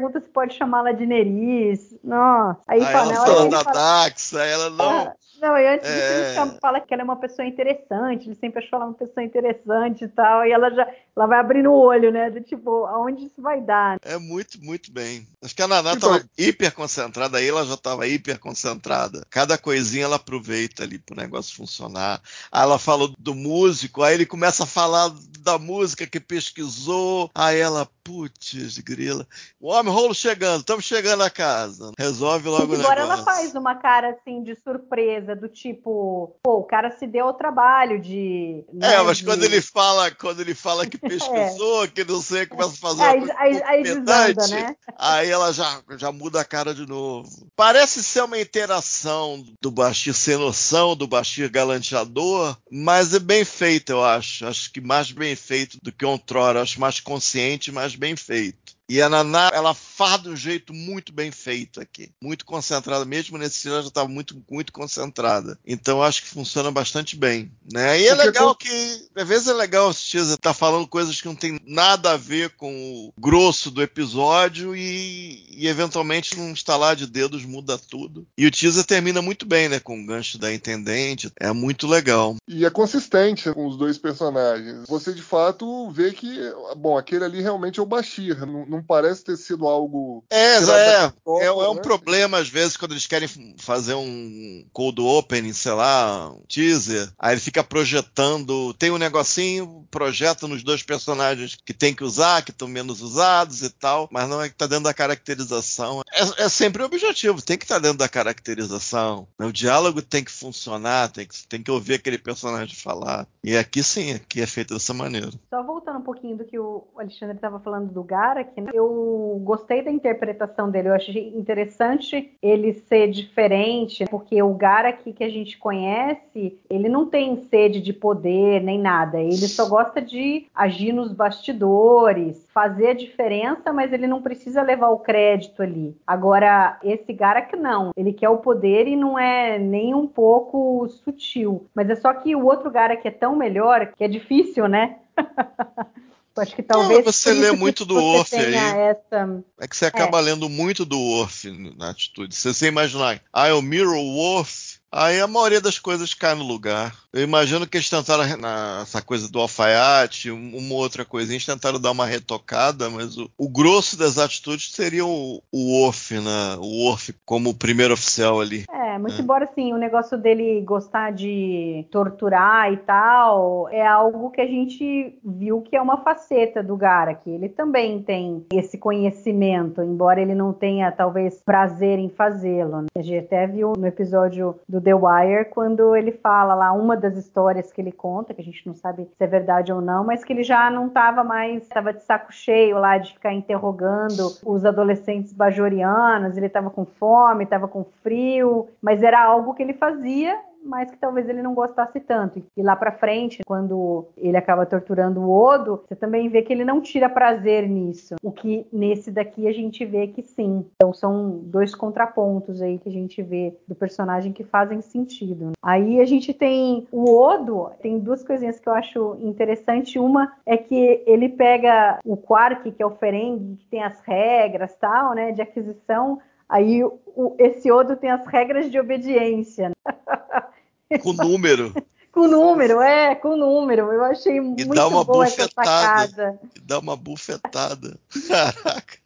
Pergunta se pode chamá-la de Neris. Nossa. Aí, aí fala, ela fala da Daxa, ela não. Ah, não, e antes é... disso, ele fala que ela é uma pessoa interessante, ele sempre achou ela uma pessoa interessante e tal, e ela já ela vai abrindo o olho, né? De tipo, aonde isso vai dar. É muito, muito bem. Acho que a Naná estava hiper concentrada, aí ela já estava hiper concentrada. Cada coisinha ela aproveita ali pro negócio funcionar. Aí ela falou do músico, aí ele começa a falar da música que pesquisou, aí ela, putz, grila. O homem rolo chegando, estamos chegando a casa. Resolve logo o negócio. Agora ela faz uma cara assim de surpresa, do tipo, pô, o cara se deu ao trabalho de. Né, é, mas de... quando ele fala, quando ele fala que pesquisou, é. que não sei, começa a fazer aí, uma aí, aí, desanda, né? aí ela já, já muda a cara de novo. Parece ser uma interação do Bashir sem noção, do Bashir galanteador, mas é bem feito, eu acho. Acho que mais bem feito do que outrora. Acho mais consciente, mais bem feito. E a Naná, ela faz de um jeito muito bem feito aqui. Muito concentrada. Mesmo nesse cena, ela já estava muito, muito concentrada. Então, acho que funciona bastante bem. Né? E é legal que, às vezes é legal assistir, estar tá falando coisas que não tem nada a ver com o grosso do episódio e, e eventualmente num estalar de dedos muda tudo. E o teaser termina muito bem, né? Com o gancho da intendente. É muito legal. E é consistente com os dois personagens. Você, de fato, vê que, bom, aquele ali realmente é o Bashir. Não, não não parece ter sido algo. É, é. É, é um né? problema, às vezes, quando eles querem fazer um cold opening, sei lá, um teaser, aí ele fica projetando, tem um negocinho, projeta nos dois personagens que tem que usar, que estão menos usados e tal, mas não é que tá dentro da caracterização. É, é sempre o objetivo, tem que estar dentro da caracterização. O diálogo tem que funcionar, tem que, tem que ouvir aquele personagem falar. E aqui sim, aqui é feito dessa maneira. Só voltando um pouquinho do que o Alexandre estava falando do Garak, né? Eu gostei da interpretação dele. Eu achei interessante ele ser diferente, porque o Garak que a gente conhece, ele não tem sede de poder nem nada. Ele só gosta de agir nos bastidores, fazer a diferença, mas ele não precisa levar o crédito ali. Agora, esse Garak não. Ele quer o poder e não é nem um pouco sutil. Mas é só que o outro Garak é tão melhor que é difícil, né? Eu acho que talvez. você por isso lê muito do você Orff aí. Essa... É que você acaba lendo muito do Worf na atitude. Se você imaginar, ah, é o Mirror Worf, aí a maioria das coisas cai no lugar. Eu imagino que eles tentaram, na, essa coisa do alfaiate, um- uma outra coisinha, eles tentaram dar uma retocada, mas o, o grosso das atitudes seria o, o né? O Worf como o primeiro oficial ali. É, muito É. embora assim, o negócio dele gostar de torturar e tal, é algo que a gente viu que é uma faceta do Garak. Ele também tem esse conhecimento, embora ele não tenha talvez prazer em fazê-lo. né? A gente até viu no episódio do The Wire quando ele fala lá uma das histórias que ele conta, que a gente não sabe se é verdade ou não, mas que ele já não estava mais, estava de saco cheio lá de ficar interrogando os adolescentes bajorianos, ele estava com fome, estava com frio, mas era algo que ele fazia mas que talvez ele não gostasse tanto. E lá pra frente, quando ele acaba torturando o Odo, você também vê que ele não tira prazer nisso. O que nesse daqui a gente vê que sim. Então são dois contrapontos aí que a gente vê do personagem que fazem sentido. Aí a gente tem o Odo, tem duas coisinhas que eu acho interessante. Uma é que ele pega o Quark, que é o Ferengi, que tem as regras tal, né, de aquisição. Aí o- esse Odo tem as regras de obediência. né? Com número. Com número, é, com número. Eu achei muito dá uma boa essa bufetada. sacada. E dá uma bufetada. Caraca.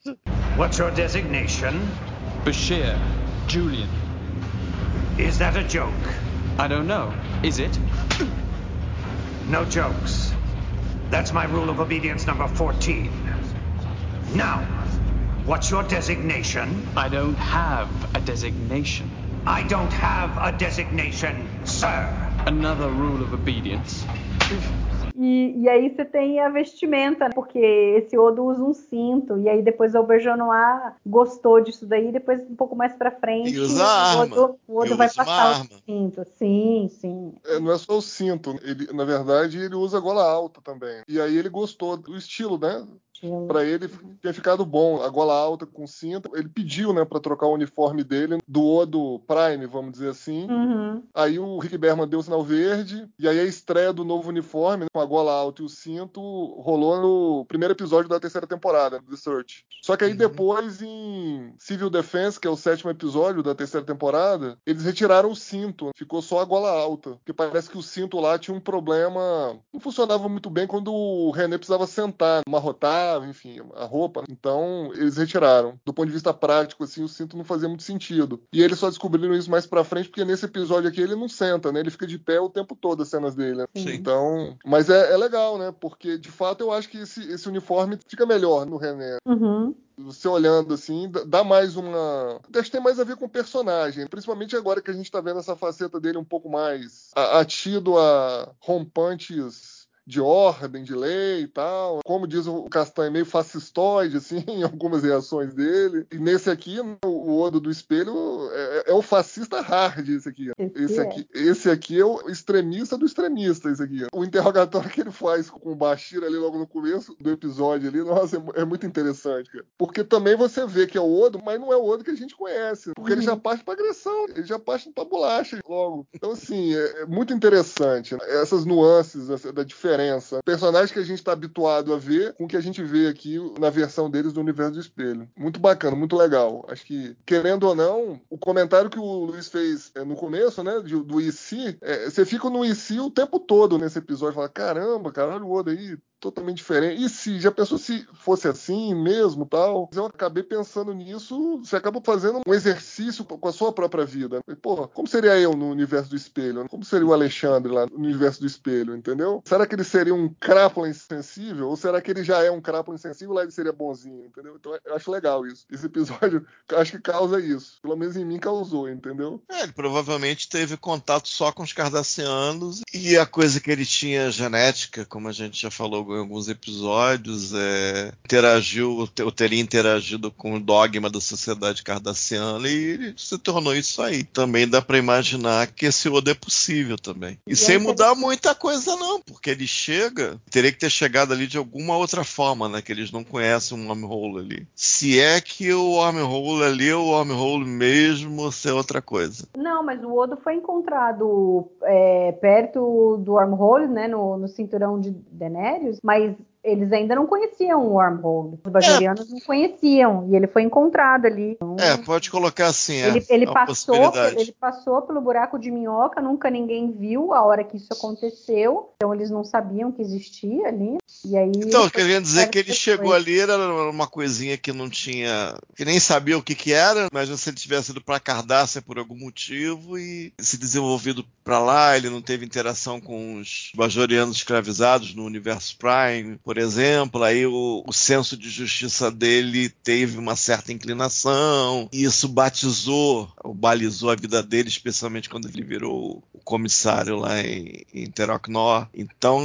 What's your designation? Bashir, Julian. Is that a joke? I don't know. Is it? No jokes. That's my rule of obedience number 14. Now, what's your designation? I don't have a designation. I don't have a designation, sir. Another rule of obedience. E, e aí você tem a vestimenta, né? porque esse Odo usa um cinto, e aí depois o Auberjonois gostou disso daí, depois um pouco mais pra frente, E usa o arma. Odo, o Odo vai passar arma. o cinto. Sim, sim. É, não é só o cinto. Ele, na verdade, ele usa gola alta também. E aí ele gostou do estilo, né? Pra ele tinha ficado bom. A gola alta com cinto. Ele pediu, né, pra trocar o uniforme dele do Odo Prime, vamos dizer assim. Uhum. Aí o Rick Berman deu o sinal verde. E aí a estreia do novo uniforme, né, com a gola alta e o cinto, rolou no primeiro episódio da terceira temporada, The Search. Só que aí Uhum. depois, em Civil Defense, que é o sétimo episódio da terceira temporada, eles retiraram o cinto. Ficou só a gola alta. Porque parece que o cinto lá tinha um problema. Não funcionava muito bem quando o René precisava sentar, amarrotar, enfim, a roupa. Então, eles retiraram. Do ponto de vista prático, assim, o cinto não fazia muito sentido. E eles só descobriram isso mais pra frente, porque nesse episódio aqui ele não senta, né? Ele fica de pé o tempo todo, as cenas dele. né? Sim. Então, mas é, é legal, né? Porque de fato eu acho que esse, esse uniforme fica melhor no René. Uhum. Você olhando assim, dá- mais uma. Acho que tem mais a ver com o personagem. Principalmente agora que a gente tá vendo essa faceta dele um pouco mais atido a rompantes de ordem, de lei e tal. Como diz o Castanho, meio fascistoide, assim, em algumas reações dele. E nesse aqui, o Odo do Espelho é, é o fascista hard, esse aqui. Esse Esse é. aqui, esse aqui é o extremista do extremista, esse aqui. O interrogatório que ele faz com o Bashir ali logo no começo do episódio ali, nossa, é, mu- é muito interessante, cara. Porque também você vê que é o Odo, mas não é o Odo que a gente conhece. Porque ele já parte pra agressão, ele já parte pra bolacha logo. Então, assim, é, é muito interessante né? essas nuances da diferença. Personagens que a gente tá habituado a ver com o que a gente vê aqui na versão deles do Universo do Espelho. Muito bacana, muito legal. Acho que, querendo ou não, o comentário que o Luiz fez é, no começo, né, do IC, é, você fica no IC o tempo todo nesse episódio. Fala, caramba, cara, olha o Odo aí, totalmente diferente. E se já pensou se fosse assim mesmo, tal? Eu acabei pensando nisso, você acaba fazendo um exercício com a sua própria vida. Pô, como seria eu no universo do espelho? Como seria o Alexandre lá no universo do espelho, entendeu? Será que ele seria um crápula insensível? Ou será que ele já é um crápula insensível e lá ele seria bonzinho, entendeu? Então eu acho legal isso. Esse episódio acho que causa isso. Pelo menos em mim causou, entendeu? É, ele provavelmente teve contato só com os cardassianos e a coisa que ele tinha genética, como a gente já falou em alguns episódios, é, interagiu, ou teria interagido com o dogma da sociedade cardassiana e ele se tornou isso aí. Também dá para imaginar que esse Oda é possível também. E, e sem mudar muita coisa não, porque ele chega, teria que ter chegado ali de alguma outra forma, né, que eles não conhecem um wormhole ali. Se é que o wormhole ali é o wormhole mesmo, se é outra coisa. Não, mas o Odo foi encontrado é, perto do wormhole, né, no, no cinturão de Daenerys, mas eles ainda não conheciam o wormhole. Os bajorianos é. não conheciam. E ele foi encontrado ali. Então, é, pode colocar assim. É, ele, ele passou, ele passou pelo buraco de minhoca, nunca ninguém viu a hora que isso aconteceu. Então eles não sabiam que existia ali. E aí, então, querendo dizer que ele chegou ali, era uma coisinha que não tinha. que nem sabia o que, que era. Imagina se ele tivesse ido para Cardassia por algum motivo e se desenvolvido para lá, ele não teve interação com os bajorianos escravizados no universo Prime, por por exemplo, aí o, o senso de justiça dele teve uma certa inclinação, e isso batizou, ou balizou a vida dele, especialmente quando ele virou o comissário lá em, em Terocnor. Então,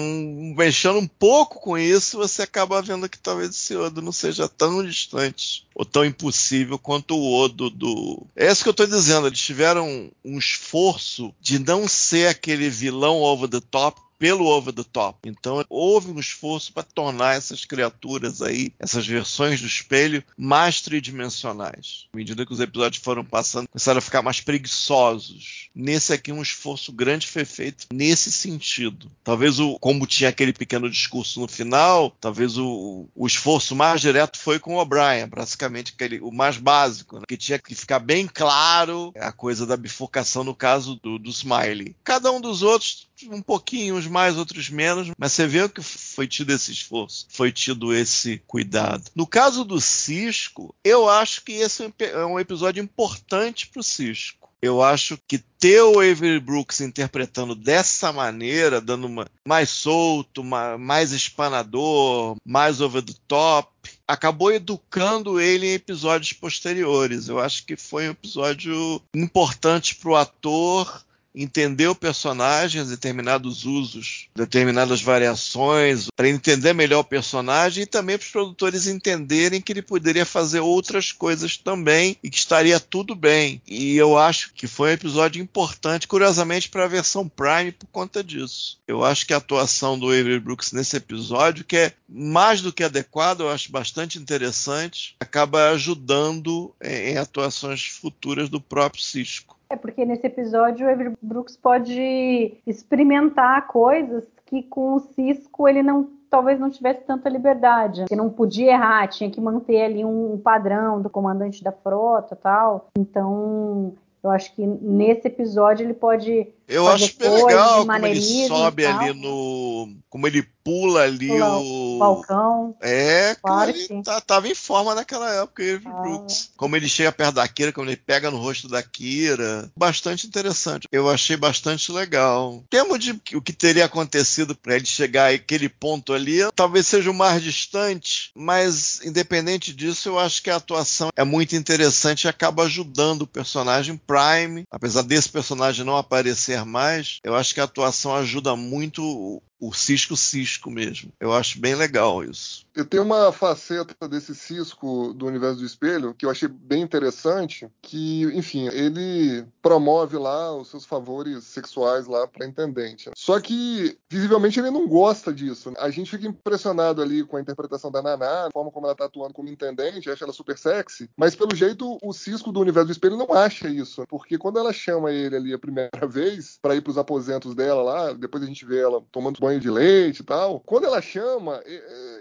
mexendo um pouco com isso, você acaba vendo que talvez esse Odo não seja tão distante ou tão impossível quanto o Odo do. É isso que eu estou dizendo, eles tiveram um esforço de não ser aquele vilão over the top pelo over the top. Então houve um esforço para tornar essas criaturas aí, essas versões do espelho, mais tridimensionais. À medida que os episódios foram passando, começaram a ficar mais preguiçosos. Nesse aqui, um esforço grande foi feito nesse sentido. Talvez o, como tinha aquele pequeno discurso no final, talvez o, o esforço mais direto foi com o O'Brien, basicamente aquele, o mais básico, né? que tinha que ficar bem claro a coisa da bifurcação no caso do, do Smiley. Cada um dos outros um pouquinho, uns mais, outros menos, mas você vê que foi tido esse esforço, foi tido esse cuidado. No caso do Cisco, eu acho que esse é um episódio importante para o Cisco. Eu acho que ter o Avery Brooks interpretando dessa maneira, dando uma mais solto, mais espanador, mais over the top, acabou educando ele em episódios posteriores. Eu acho que foi um episódio importante para o ator entender o personagem, determinados usos, determinadas variações, para entender melhor o personagem e também para os produtores entenderem que ele poderia fazer outras coisas também e que estaria tudo bem. E eu acho que foi um episódio importante, curiosamente, para a versão Prime por conta disso. Eu acho que a atuação do Avery Brooks nesse episódio, que é mais do que adequada, eu acho bastante interessante, acaba ajudando em, atuações futuras do próprio Cisco. É porque nesse episódio o Avery Brooks pode experimentar coisas que com o Cisco ele não talvez não tivesse tanta liberdade, que não podia errar, tinha que manter ali um padrão do comandante da frota, tal. Então, eu acho que nesse episódio ele pode eu acho bem legal como ele sobe ali no. Como ele pula ali pula o. balcão. É, claro, ele tá, tava em forma naquela época, Avery ah, Brooks. Como ele chega perto da Kira, como ele pega no rosto da Kira. Bastante interessante. Eu achei bastante legal. Temo de o que teria acontecido para ele chegar àquele ponto ali, talvez seja o mais distante, mas independente disso, eu acho que a atuação é muito interessante e acaba ajudando o personagem Prime, apesar desse personagem não aparecer mais, eu acho que a atuação ajuda muito o Cisco Cisco mesmo. Eu acho bem legal isso. Eu tenho uma faceta desse Cisco do Universo do Espelho que eu achei bem interessante, que, enfim, ele promove lá os seus favores sexuais lá para intendente. Só que visivelmente ele não gosta disso. A gente fica impressionado ali com a interpretação da Naná, a forma como ela tá atuando como intendente, acha ela super sexy, mas pelo jeito o Cisco do Universo do Espelho não acha isso, porque quando ela chama ele ali a primeira vez para ir para os aposentos dela lá, depois a gente vê ela tomando banho de leite e tal. Quando ela chama,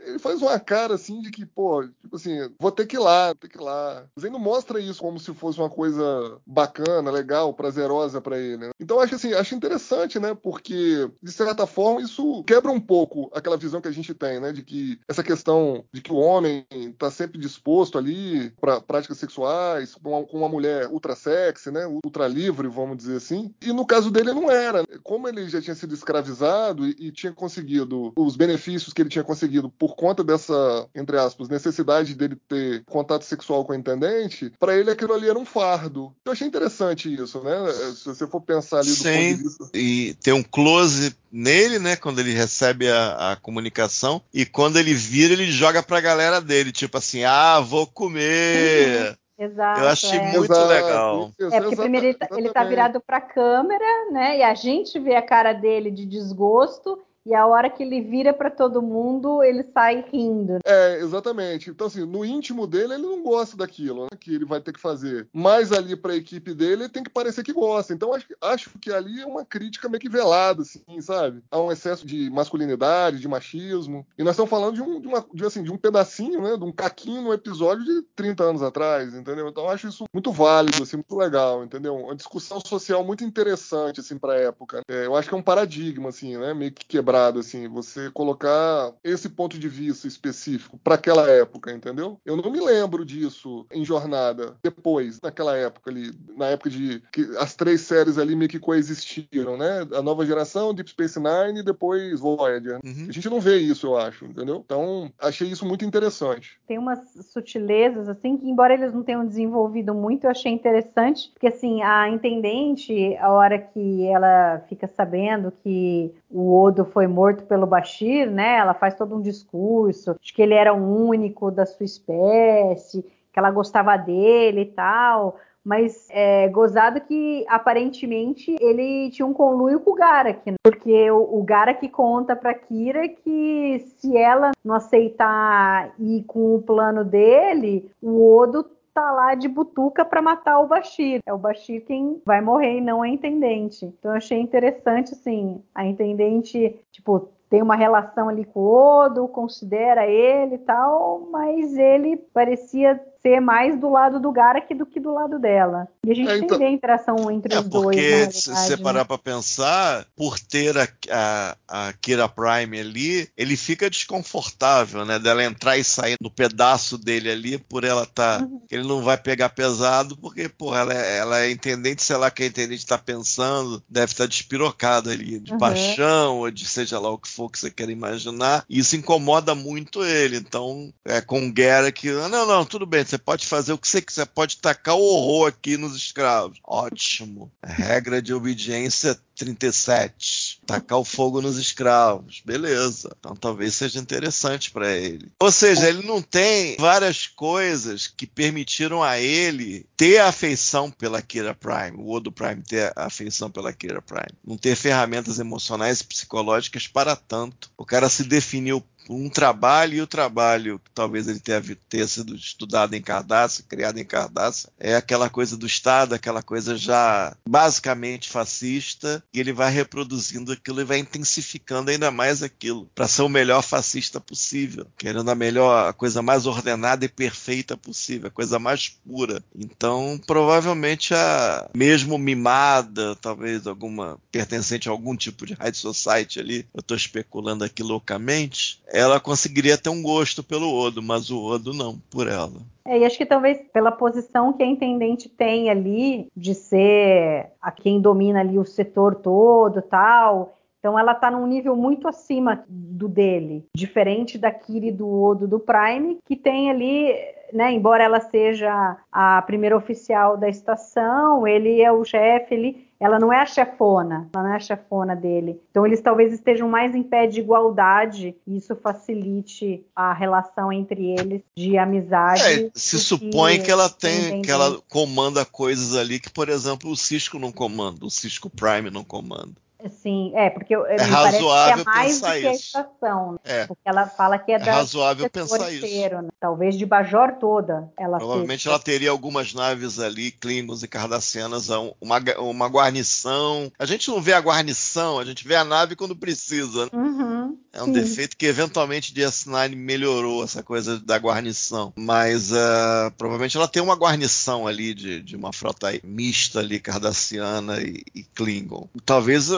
ele faz uma cara assim de que, pô, tipo assim, vou ter que ir lá, ter que ir lá. Mas ele não mostra isso como se fosse uma coisa bacana, legal, prazerosa para ele. Né? Então acho assim, acho interessante, né? Porque, de certa forma, isso quebra um pouco aquela visão que a gente tem, né? De que essa questão de que o homem tá sempre disposto ali para práticas sexuais, com uma, com uma mulher ultra sexy, né? Ultra livre, vamos dizer assim. E no caso dele não era. Como ele já tinha sido escravizado e, e tinha conseguido os benefícios que ele tinha conseguido por conta dessa, entre aspas, necessidade dele ter contato sexual com a intendente, para ele aquilo ali era um fardo. Eu achei interessante isso, né? Se você for pensar ali do Sim, ponto de vista. E tem um close nele, né? Quando ele recebe a, a, comunicação. E quando ele vira, ele joga pra galera dele, tipo assim, ah, vou comer. Uhum. Exato. Eu achei é. muito Exato, legal. isso, É porque primeiro ele tá, ele tá virado pra câmera, né? E a gente vê a cara dele de desgosto. E a hora que ele vira pra todo mundo, ele sai rindo. É, exatamente. Então, assim, no íntimo dele, ele não gosta daquilo né, que ele vai ter que fazer. Mas ali para a equipe dele, ele tem que parecer que gosta. Então, acho, acho que ali é uma crítica meio que velada, assim, sabe? Há um excesso de masculinidade, de machismo. E nós estamos falando de um, de uma, de, assim, de um pedacinho, né? De um caquinho no episódio de 30 anos atrás, entendeu? Então, acho isso muito válido, assim, muito legal, entendeu? Uma discussão social muito interessante, assim, para a época. É, eu acho que é um paradigma, assim, né? Meio que quebrado assim, você colocar esse ponto de vista específico para aquela época, entendeu? Eu não me lembro disso em Jornada depois, naquela época ali, na época de que as três séries ali meio que coexistiram, né? A nova geração, Deep Space Nine e depois Voyager. Uhum. A gente não vê isso, eu acho, entendeu? Então, achei isso muito interessante. Tem umas sutilezas, assim, que embora eles não tenham desenvolvido muito, eu achei interessante, porque, assim, a intendente, a hora que ela fica sabendo que o Odo foi morto pelo Bashir, né? Ela faz todo um discurso de que ele era o único da sua espécie, que ela gostava dele e tal. Mas é gozado que aparentemente ele tinha um conluio com o Garak, né? porque o, o Garak conta pra Kira que se ela não aceitar ir com o plano dele, o Odo tá lá de butuca para matar o Bashir. É o Bashir quem vai morrer e não a intendente. Então eu achei interessante, assim, a intendente, tipo, tem uma relação ali com o Odo, considera ele e tal, mas ele parecia ser mais do lado do Garak do que do lado dela. E a gente É, então- tem a interação entre É, os dois, porque realidade, se você né? parar pra pensar, por ter a, a, a Kira Prime ali, ele fica desconfortável, né? Dela entrar e sair no pedaço dele ali, por ela tá. Uhum. Ele não vai pegar pesado, porque, porra, ela é, ela é intendente, sei lá que a intendente tá pensando, deve estar despirocada ali, de Uhum. paixão, ou de seja lá o que for que você quer imaginar. E isso incomoda muito ele. Então, é com o Garrick, ah, não, não, tudo bem, você pode fazer o que você quiser, pode tacar o horror aqui nos escravos. Ótimo. Regra de obediência 37. Tacar o fogo nos escravos. Beleza. Então talvez seja interessante para ele. Ou seja, ele não tem várias coisas que permitiram a ele ter afeição pela Kira Prime, o Odo Prime ter afeição pela Kira Prime. Não ter ferramentas emocionais e psicológicas para tanto. O cara se definiu um trabalho e o trabalho que talvez ele tenha, tenha sido estudado em Cardácia, criado em Cardácia, é aquela coisa do Estado, aquela coisa já basicamente fascista, e ele vai reproduzindo aquilo e vai intensificando ainda mais aquilo, para ser o melhor fascista possível, querendo a melhor, a coisa mais ordenada e perfeita possível, a coisa mais pura. Então, provavelmente a mesmo mimada, talvez alguma pertencente a algum tipo de high society ali, eu estou especulando aqui loucamente, ela conseguiria ter um gosto pelo Odo, mas o Odo não, por ela. É, e acho que talvez pela posição que a intendente tem ali, de ser a quem domina ali o setor todo tal. Então ela tá num nível muito acima do dele, diferente da Kiri do Odo do Prime, que tem ali, né, embora ela seja a primeira oficial da estação, ele é o chefe, ele ela não é a chefona, ela não é a chefona dele. Então eles talvez estejam mais em pé de igualdade e isso facilite a relação entre eles de amizade. É, se supõe que ela tem, intendente. que ela comanda coisas ali que, por exemplo, o Cisco não comanda, o Cisco Prime não comanda. Sim, é, porque eu, É me parece que razoável é mais pensar do que a isso. estação, né? É. Porque ela fala que é, É da razoável pensar isso. inteiro, né? Talvez de Bajor toda ela Provavelmente seja. ela teria algumas naves ali, Klingons e Cardassianas, uma, uma guarnição. A gente não vê a guarnição, a gente vê a nave quando precisa. né? Uhum, É um sim. defeito que eventualmente DS9 melhorou essa coisa da guarnição. Mas ah, provavelmente ela tem uma guarnição ali de, de uma frota mista ali, cardassiana e, e Klingon. Talvez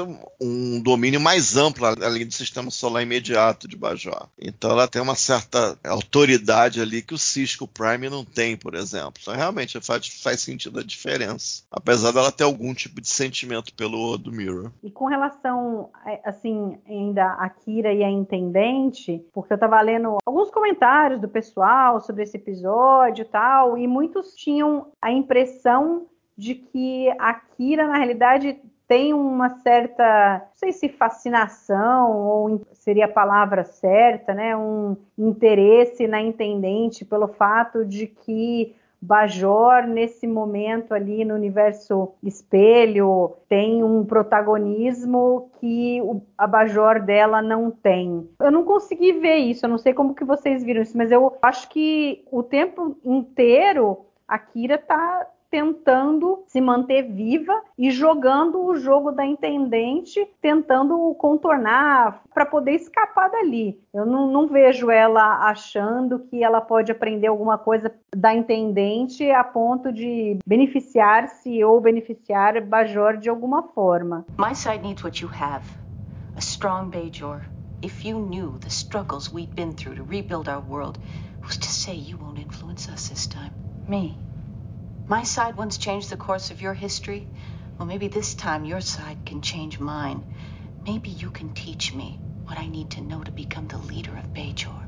um, domínio mais amplo além do sistema solar imediato de Bajor. Então ela tem uma certa autoridade ali que o Cisco Prime não tem, por exemplo. Então realmente faz, faz sentido a diferença. Apesar dela ter algum tipo de sentimento pelo do Mirror. E com relação, a- assim, ainda a Kira e a Intendente, porque eu tava lendo alguns comentários do pessoal sobre esse episódio e tal, e muitos tinham a impressão de que a Kira, na realidade, tem uma certa, não sei se fascinação ou seria a palavra certa, né? Um interesse na Intendente pelo fato de que Bajor, nesse momento ali no universo espelho, tem um protagonismo que a Bajor dela não tem. Eu não consegui ver isso, eu não sei como que vocês viram isso, mas eu acho que o tempo inteiro a Kira tá tentando se manter viva e jogando o jogo da intendente, tentando contornar para poder escapar dali. Eu não, não vejo ela achando que ela pode aprender alguma coisa da intendente a ponto de beneficiar-se ou beneficiar Bajor de alguma forma. My side needs what you have a strong Bajor. If you knew the struggles we'd been through to rebuild our world, who's to say you won't influence us this time? Me. My side once changed the course of your history. Well, maybe this time your side can change mine. Maybe you can teach me what I need to know to become the leader of Bajor,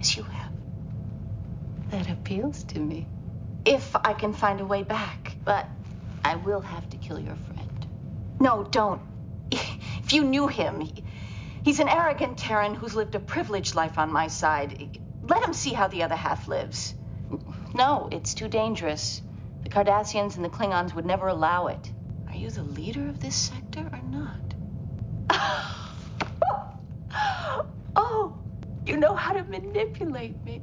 as you have. That appeals to me. If I can find a way back. But I will have to kill your friend. No, don't. If you knew him, he- he's an arrogant Terran who's lived a privileged life on my side. Let him see how the other half lives. No, it's too dangerous. The Cardassians and the Klingons would never allow it. Are you the leader of this sector or not? oh, you know how to manipulate me.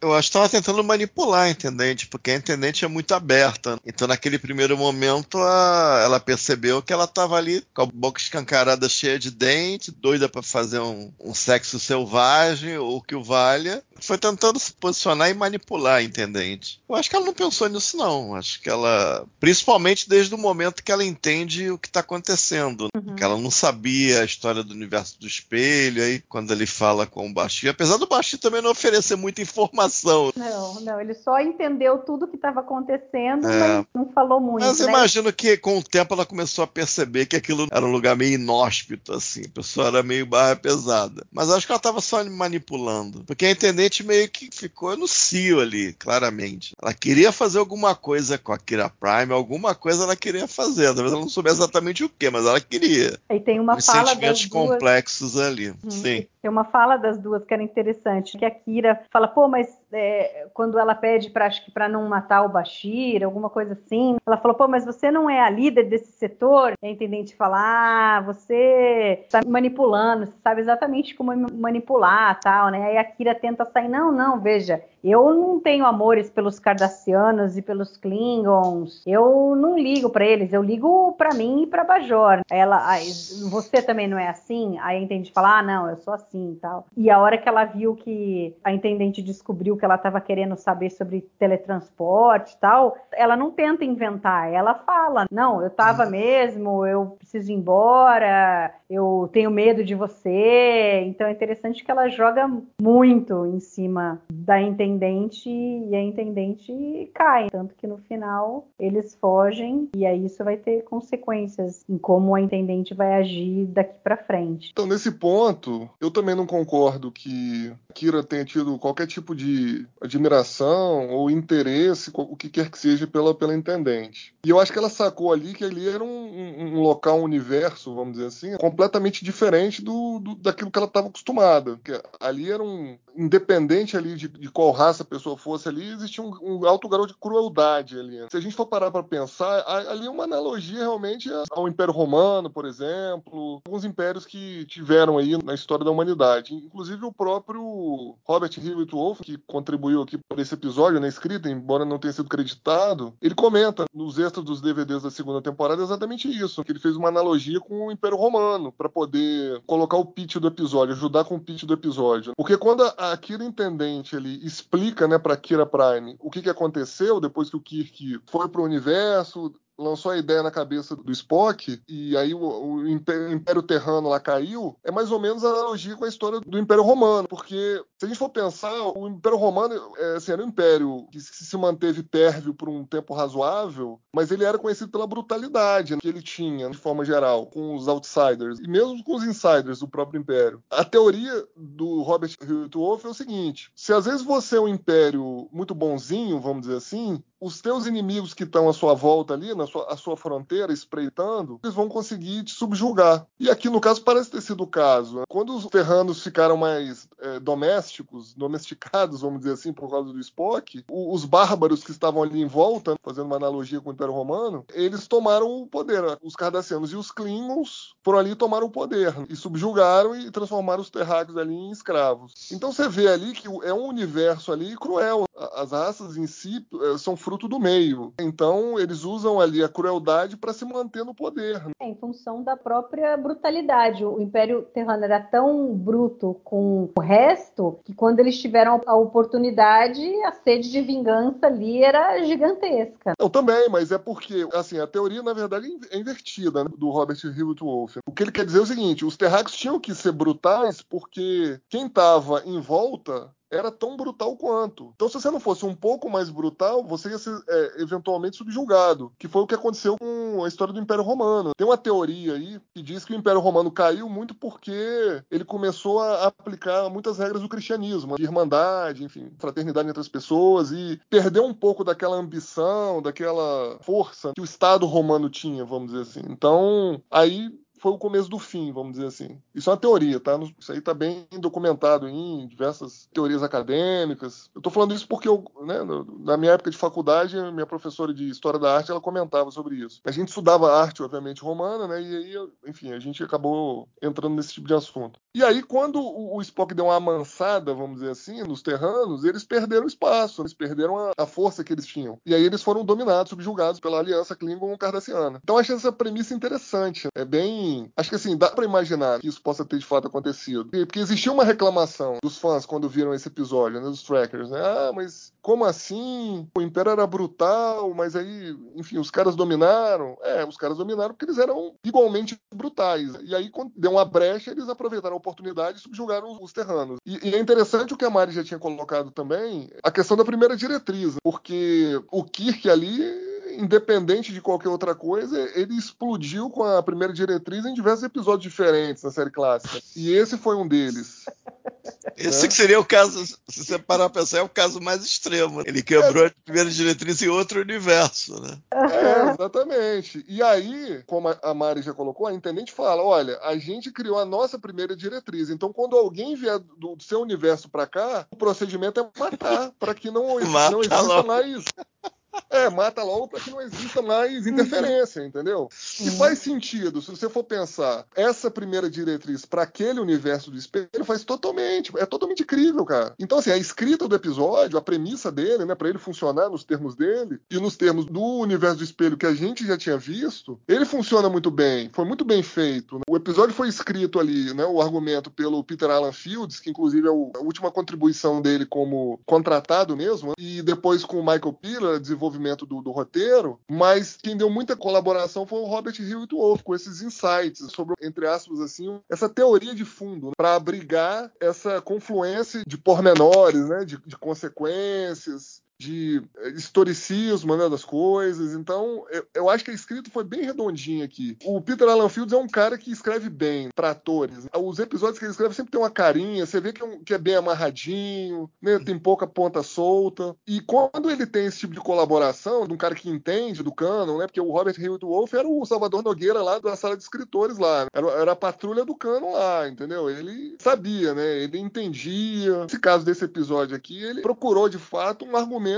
Eu acho que estava tentando manipular a intendente, porque a intendente é muito aberta. Então, naquele primeiro momento, a- ela percebeu que ela estava ali com a boca escancarada, cheia de dente, doida para fazer um, um sexo selvagem ou que o valha. Foi tentando se posicionar e manipular a intendente. Eu acho que ela não pensou nisso, não. Acho que ela. Principalmente desde o momento que ela entende o que está acontecendo. Que ela não sabia a história do universo do espelho. Aí, quando ele fala com o Basti, apesar do Basti também não oferecer muita informação. Não, não, ele só entendeu tudo o que estava acontecendo, É. mas não falou muito. Mas né? imagino que com o tempo ela começou a perceber que aquilo era um lugar meio inóspito, assim. A pessoa era meio barra pesada. Mas acho que ela estava só manipulando. Porque a intendente meio que ficou no cio ali, claramente. Ela queria fazer alguma coisa com a Kira Prime, alguma coisa ela queria fazer. Talvez ela não soubesse exatamente o que, mas ela queria. E tem uma Os fala sentimentos das duas. complexos ali. Hum, Sim. Tem uma fala das duas que era interessante, que a Kira fala, pô, mas é, quando ela pede para acho que para não matar o Bashir, alguma coisa assim, ela falou, pô, mas você não é a líder desse setor? E a intendente fala, ah, você está manipulando, você sabe exatamente como manipular, tal, né? Aí a Kira tenta sair, não, não, veja, eu não tenho amores pelos Cardassianos e pelos Klingons. Eu não ligo para eles, eu ligo para mim e para Bajor. Ela, você também não é assim? Aí a intendente fala, ah, não, eu sou assim tal. E a hora que ela viu que a intendente descobriu que ela estava querendo saber sobre teletransporte e tal, ela não tenta inventar, ela fala, não, eu tava mesmo, eu preciso ir embora, eu tenho medo de você. Então é interessante que ela joga muito em cima da intendente e a intendente cai. Tanto que no final eles fogem e aí isso vai ter consequências em como a intendente vai agir daqui para frente. Então, nesse ponto, eu também não concordo que Kira tenha tido qualquer tipo de admiração ou interesse, o que quer que seja, pela, pela intendente. E eu acho que ela sacou ali que ali era um, um- local, um universo, vamos dizer assim, completamente diferente do, do- daquilo que ela estava acostumada. Que ali era um. Independente ali de, de, qual raça a pessoa fosse ali, existia um, um, alto grau de crueldade ali. Se a gente for parar para pensar, ali é uma analogia realmente ao Império Romano, por exemplo, alguns impérios que tiveram aí na história da humanidade. Inclusive o próprio Robert Hewitt Wolf, que contribuiu aqui para esse episódio na escrita, embora não tenha sido creditado, ele comenta nos extras dos DVDs da segunda temporada exatamente isso, que ele fez uma analogia com o Império Romano para poder colocar o pitch do episódio, ajudar com o pitch do episódio. Porque quando a Kira Intendente ele explica, né, para Kira Prime o que, que aconteceu depois que o Kirk foi para o universo, lançou a ideia na cabeça do Spock e aí o, o, Império Terrano lá caiu, é mais ou menos a analogia com a história do Império Romano, porque se a gente for pensar, o Império Romano é, assim, era um império que se manteve pérvio por um tempo razoável, mas ele era conhecido pela brutalidade que ele tinha, de forma geral, com os outsiders e mesmo com os insiders do próprio império. A teoria do Robert Wolf é o seguinte: se às vezes você é um império muito bonzinho, vamos dizer assim, os teus inimigos que estão à sua volta ali, na sua, à sua fronteira, espreitando, eles vão conseguir te subjugar. E aqui, no caso, parece ter sido o caso. Quando os terranos ficaram mais é, domésticos, domesticados, vamos dizer assim, por causa do Spock, os bárbaros que estavam ali em volta, fazendo uma analogia com o Império Romano, eles tomaram o poder. Os Cardassianos e os Klingons foram ali e tomaram o poder. E subjugaram e transformaram os terráqueos ali em escravos. Então você vê ali que é um universo ali cruel. As raças em si é, são fruto do meio. Então, eles usam ali a crueldade para se manter no poder. É, em função da própria brutalidade. O Império Terrano era tão bruto com o resto que quando eles tiveram a oportunidade, a sede de vingança ali era gigantesca. Eu também, mas é porque, assim, a teoria, na verdade, é invertida né, do Robert Hewitt Wolf. O que ele quer dizer é o seguinte: os terráqueos tinham que ser brutais porque quem estava em volta era tão brutal quanto. Então, se você não fosse um pouco mais brutal, você ia ser é, eventualmente subjugado, que foi o que aconteceu com a história do Império Romano. Tem uma teoria aí que diz que o Império Romano caiu muito porque ele começou a aplicar muitas regras do cristianismo, de irmandade, enfim, fraternidade entre as pessoas e perdeu um pouco daquela ambição, daquela força que o Estado romano tinha, vamos dizer assim. Então, aí foi o começo do fim, vamos dizer assim. Isso é uma teoria, tá? Isso aí está bem documentado em diversas teorias acadêmicas. Eu estou falando isso porque eu, né, na minha época de faculdade, minha professora de História da Arte, ela comentava sobre isso. A gente estudava arte, obviamente, romana, né? E aí, enfim, a gente acabou entrando nesse tipo de assunto. E aí, quando o Spock deu uma amansada, vamos dizer assim, nos terranos, eles perderam espaço, eles perderam a, a força que eles tinham. E aí eles foram dominados, subjugados pela aliança Klingon-Cardassiana. Então, achei essa premissa interessante. É bem acho que assim, dá para imaginar que isso possa ter de fato acontecido. Porque existia uma reclamação dos fãs quando viram esse episódio, né, dos trackers, né? Ah, mas como assim? O Império era brutal, mas aí, enfim, os caras dominaram. É, os caras dominaram porque eles eram igualmente brutais. E aí, quando deu uma brecha, eles aproveitaram a oportunidade e subjugaram os terranos. E, e é interessante o que a Mari já tinha colocado também, a questão da primeira diretriz, porque o Kirk ali independente de qualquer outra coisa, ele explodiu com a primeira diretriz em diversos episódios diferentes na série clássica. E esse foi um deles. Esse que seria o caso, se você parar a pensar, é o caso mais extremo. Ele quebrou é. a primeira diretriz em outro universo, né? É, exatamente. E aí, como a Mari já colocou, a intendente fala: olha, a gente criou a nossa primeira diretriz. Então, quando alguém vier do seu universo para cá, o procedimento é matar, para que não, não exista logo. mais é, mata logo para que não exista mais interferência, entendeu? E faz sentido, se você for pensar, essa primeira diretriz para aquele universo do espelho faz totalmente, é totalmente incrível, cara. Então, assim, a escrita do episódio, a premissa dele, né, para ele funcionar nos termos dele e nos termos do universo do espelho que a gente já tinha visto, ele funciona muito bem, foi muito bem feito. O episódio foi escrito ali, né, o argumento pelo Peter Alan Fields, que inclusive é a última contribuição dele como contratado mesmo, e depois com o Michael Piller, desenvolvimento do, do, roteiro, mas quem deu muita colaboração foi o Robert Hewitt Wolf, com esses insights sobre, entre aspas, assim, essa teoria de fundo, né, para abrigar essa confluência de pormenores, né, de, de consequências, de eh, historicismo né, das coisas. Então, eu, eu, acho que a escrita foi bem redondinha aqui. O Peter Alan Fields é um cara que escreve bem para atores. Os episódios que ele escreve sempre tem uma carinha, você vê que é, um, que é bem amarradinho, né, tem pouca ponta solta. E quando ele tem esse tipo de colaboração, de um cara que entende do canon, né, porque o Robert Hewitt Wolf era o Salvador Nogueira lá da sala de escritores lá, era, era a patrulha do canon lá, entendeu? Ele sabia, né, ele entendia. Nesse caso desse episódio aqui, ele procurou de fato um argumento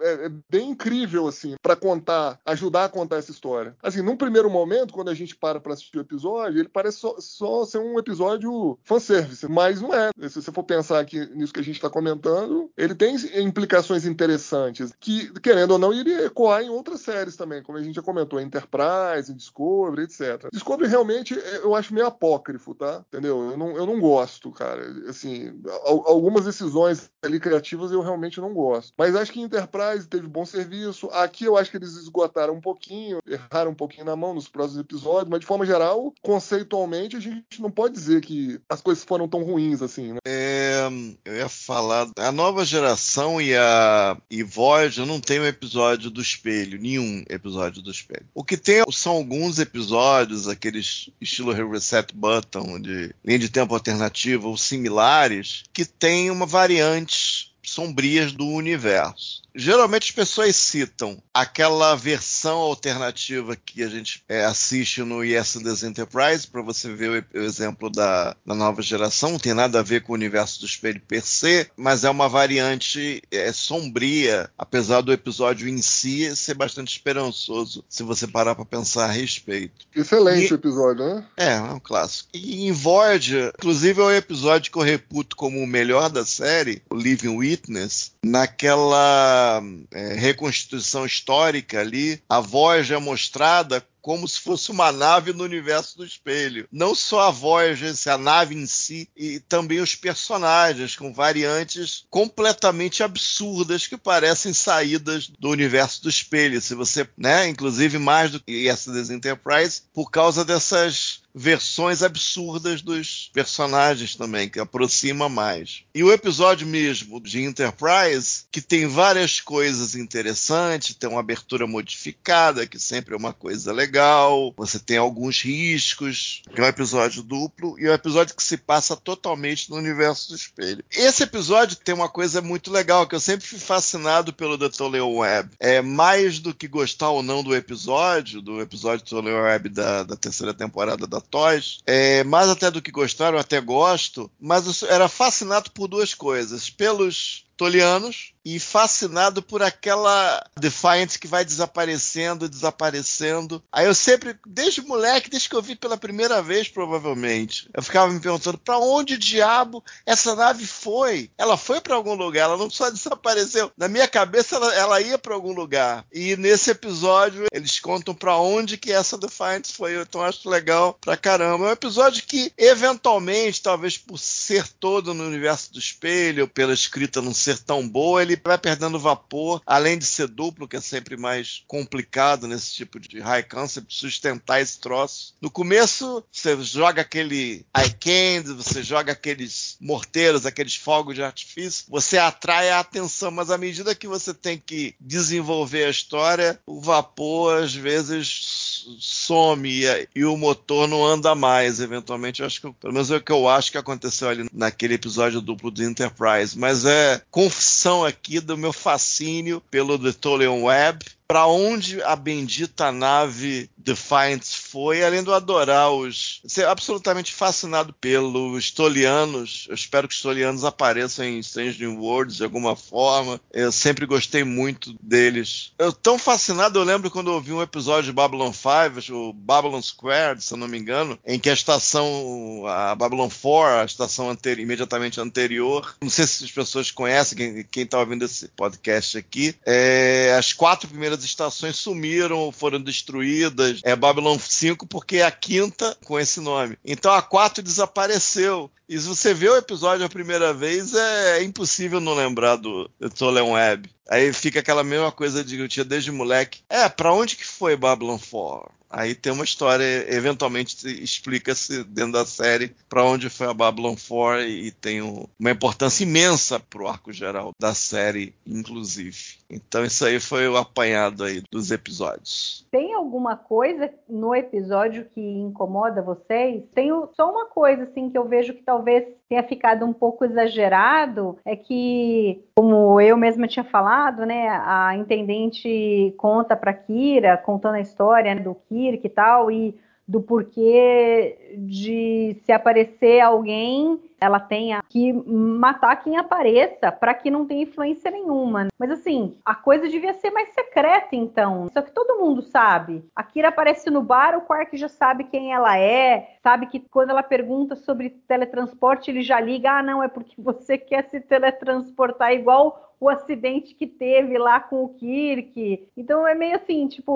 é, é bem incrível, assim, para contar, ajudar a contar essa história. Assim, num primeiro momento, quando a gente para pra assistir o episódio, ele parece só, só ser um episódio fanservice, mas não é. Se você for pensar aqui nisso que a gente está comentando, ele tem implicações interessantes, que, querendo ou não, iria ecoar em outras séries também, como a gente já comentou, Enterprise, Discovery, etc. Discovery realmente eu acho meio apócrifo, tá? Entendeu? Eu não, eu não gosto, cara. Assim, algumas decisões ali criativas eu realmente não gosto. Mas acho que Enterprise teve bom serviço. Aqui eu acho que eles esgotaram um pouquinho, erraram um pouquinho na mão nos próximos episódios, mas de forma geral, conceitualmente, a gente não pode dizer que as coisas foram tão ruins assim, né? É, eu ia falar, a nova geração e a e Voyager não tem um episódio do espelho, nenhum episódio do espelho. O que tem são alguns episódios, aqueles estilo Reset Button, de linha de tempo alternativa ou similares, que tem uma variante sombrias do universo. Geralmente as pessoas citam aquela versão alternativa que a gente é, assiste no Yes and Enterprise, para você ver o, o exemplo da, da, nova geração. Não tem nada a ver com o universo do espelho per se, mas é uma variante é, sombria, apesar do episódio em si ser bastante esperançoso, se você parar para pensar a respeito. Excelente e, episódio, né? É, é um clássico. E em Voyager, inclusive é o episódio que eu reputo como o melhor da série, o Living Witness, naquela é, reconstituição histórica ali, a voz é mostrada como se fosse uma nave no universo do espelho. Não só a Voyager, a nave em si, e também os personagens, com variantes completamente absurdas que parecem saídas do universo do espelho. Se você, né, inclusive mais do que essa das Enterprise, por causa dessas versões absurdas dos personagens também, que aproxima mais. E o episódio mesmo de Enterprise, que tem várias coisas interessantes, tem uma abertura modificada, que sempre é uma coisa legal, você tem alguns riscos, que é um episódio duplo, e é um episódio que se passa totalmente no universo do espelho. Esse episódio tem uma coisa muito legal, que eu sempre fui fascinado pelo The Toledo Web. É mais do que gostar ou não do episódio, do episódio Toledo Web da, da terceira temporada da Toys, é, mais até do que gostar, eu até gosto, mas eu era fascinado por duas coisas. Pelos tolianos e fascinado por aquela Defiant que vai desaparecendo, desaparecendo. Aí eu sempre, desde moleque, desde que eu vi pela primeira vez, provavelmente, eu ficava me perguntando para onde diabo essa nave foi? Ela foi para algum lugar, ela não só desapareceu. Na minha cabeça ela, ela ia para algum lugar. E nesse episódio eles contam para onde que essa Defiant foi. Então acho legal pra caramba. É um episódio que eventualmente, talvez por ser todo no universo do espelho, pela escrita não ser ser tão boa, ele vai perdendo vapor, além de ser duplo, que é sempre mais complicado nesse tipo de high concept, sustentar esse troço. No começo, você joga aquele eye candy, você joga aqueles morteiros, aqueles fogos de artifício, você atrai a atenção, mas à medida que você tem que desenvolver a história, o vapor às vezes some e, e, o motor não anda mais. Eventualmente, acho que, pelo menos é o que eu acho que aconteceu ali naquele episódio duplo do Enterprise. Mas é confissão aqui do meu fascínio pelo The Tolian Web para onde a bendita nave Defiant foi, além eu adorar os. ser absolutamente fascinado pelos Tolianos. Eu espero que os Tolianos apareçam em Strange New Worlds de alguma forma. Eu sempre gostei muito deles. Eu tão fascinado, eu lembro quando eu vi um episódio de Babylon 5, o Babylon Squared, se eu não me engano, em que a estação, a Babylon 4, a estação anteri imediatamente anterior, não sei se as pessoas conhecem, quem está ouvindo esse podcast aqui, é, as quatro primeiras as estações sumiram, foram destruídas. É Babylon 5 porque é a quinta com esse nome. Então a 4 desapareceu. E se você vê o episódio a primeira vez, é, é impossível não lembrar do, Tolen Web. Aí fica aquela mesma coisa de que eu tinha desde moleque. É, pra onde que foi Babylon 4? Aí tem uma história, eventualmente explica-se dentro da série para onde foi a Babylon 4 e tem um, uma importância imensa pro arco geral da série, inclusive. Então isso aí foi o apanhado aí dos episódios. Tem alguma coisa no episódio que incomoda vocês? Tem só uma coisa assim que eu vejo que talvez tenha ficado um pouco exagerado, é que, como eu mesma tinha falado, né, a intendente conta para Kira, contando a história né, do Kirk e tal, e do porquê de se aparecer alguém, ela tenha que matar quem apareça para que não tenha influência nenhuma. Mas assim, a coisa devia ser mais secreta então. Só que todo mundo sabe. A Kira aparece no bar, o Quark já sabe quem ela é, sabe que quando ela pergunta sobre teletransporte, ele já liga, ah, não, é porque você quer se teletransportar igual o acidente que teve lá com o Kirk. Então é meio assim, tipo,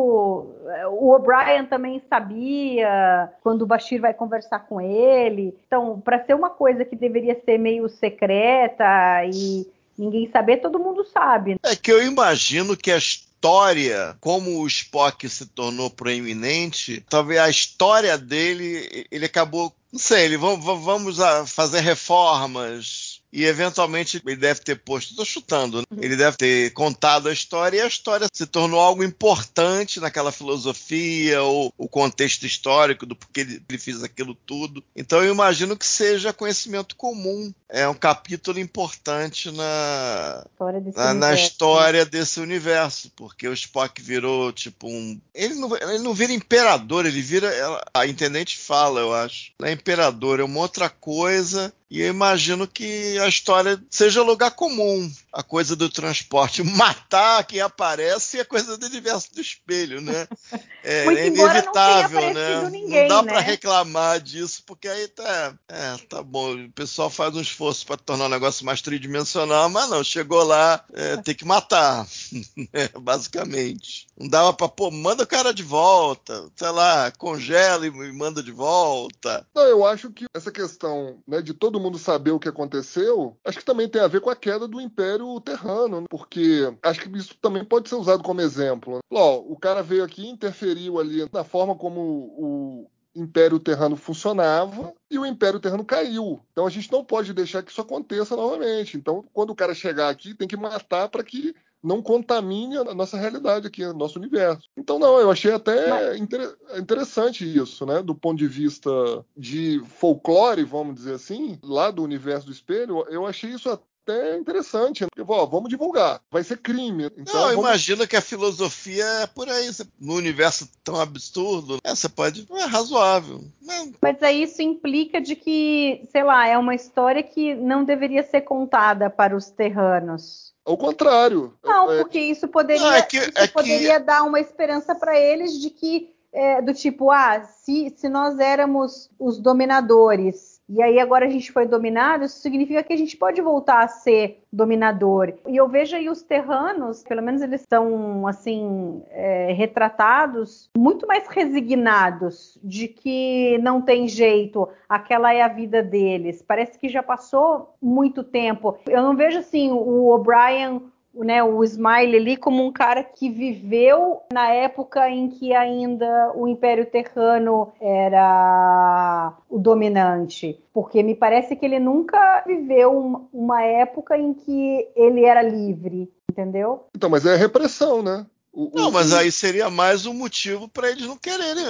o O'Brien também sabia quando o Bashir vai conversar com ele. Então, para ser uma coisa que deveria ser meio secreta e ninguém saber, todo mundo sabe. É que eu imagino que a história, como o Spock se tornou proeminente, talvez a história dele, ele acabou, não sei, ele vamos, vamos fazer reformas e eventualmente ele deve ter posto, estou chutando, né? ele deve ter contado a história e a história se tornou algo importante naquela filosofia ou o contexto histórico do porquê ele, ele fez aquilo tudo. Então eu imagino que seja conhecimento comum. É um capítulo importante na história desse, na, na história desse universo, porque o Spock virou tipo um. Ele não, ele não vira imperador, ele vira. A intendente fala, eu acho. Não é imperador, é uma outra coisa e eu imagino que a história seja lugar comum. A coisa do transporte. Matar quem aparece é coisa do universo do espelho, né? É, é inevitável, não né? Ninguém, não dá né? para reclamar disso, porque aí tá. É, tá bom. O pessoal faz um esforço para tornar o negócio mais tridimensional, mas não, chegou lá, é, tem que matar. Né, basicamente. Não dava pra, pô, manda o cara de volta, sei lá, congela e manda de volta. Não, eu acho que essa questão, né, de todo mundo saber o que aconteceu, acho que também tem a ver com a queda do Império Terrano, né? porque acho que isso também pode ser usado como exemplo. Né? Ó, o cara veio aqui interferiu ali na forma como o Império Terrano funcionava e o Império Terrano caiu. Então a gente não pode deixar que isso aconteça novamente. Então, quando o cara chegar aqui, tem que matar para que não contamine a nossa realidade aqui, o nosso universo. Então, não, eu achei até inter interessante isso, né? Do ponto de vista de folclore, vamos dizer assim, lá do universo do espelho, eu achei isso até interessante. Né? Porque, ó, vamos divulgar. Vai ser crime. Então, não, vamos... imagina que a filosofia é por aí. No universo tão absurdo, né? você pode. É razoável. Não. Mas aí isso implica de que, sei lá, é uma história que não deveria ser contada para os terranos. Ao contrário. Não, é, porque isso poderia, não, é que, isso é poderia que... dar uma esperança para eles de que, é, do tipo, ah, se, se nós éramos os dominadores e aí agora a gente foi dominado, isso significa que a gente pode voltar a ser dominador. E eu vejo aí os terranos, pelo menos eles estão assim é, retratados muito mais resignados de que não tem jeito, aquela é a vida deles. Parece que já passou muito tempo. Eu não vejo assim o O'Brien né, o Smile ali como um cara que viveu na época em que ainda o Império Terrano era o dominante, porque me parece que ele nunca viveu uma época em que ele era livre, entendeu? Então, mas é repressão, né? O, não, o... mas aí seria mais um motivo para eles não quererem.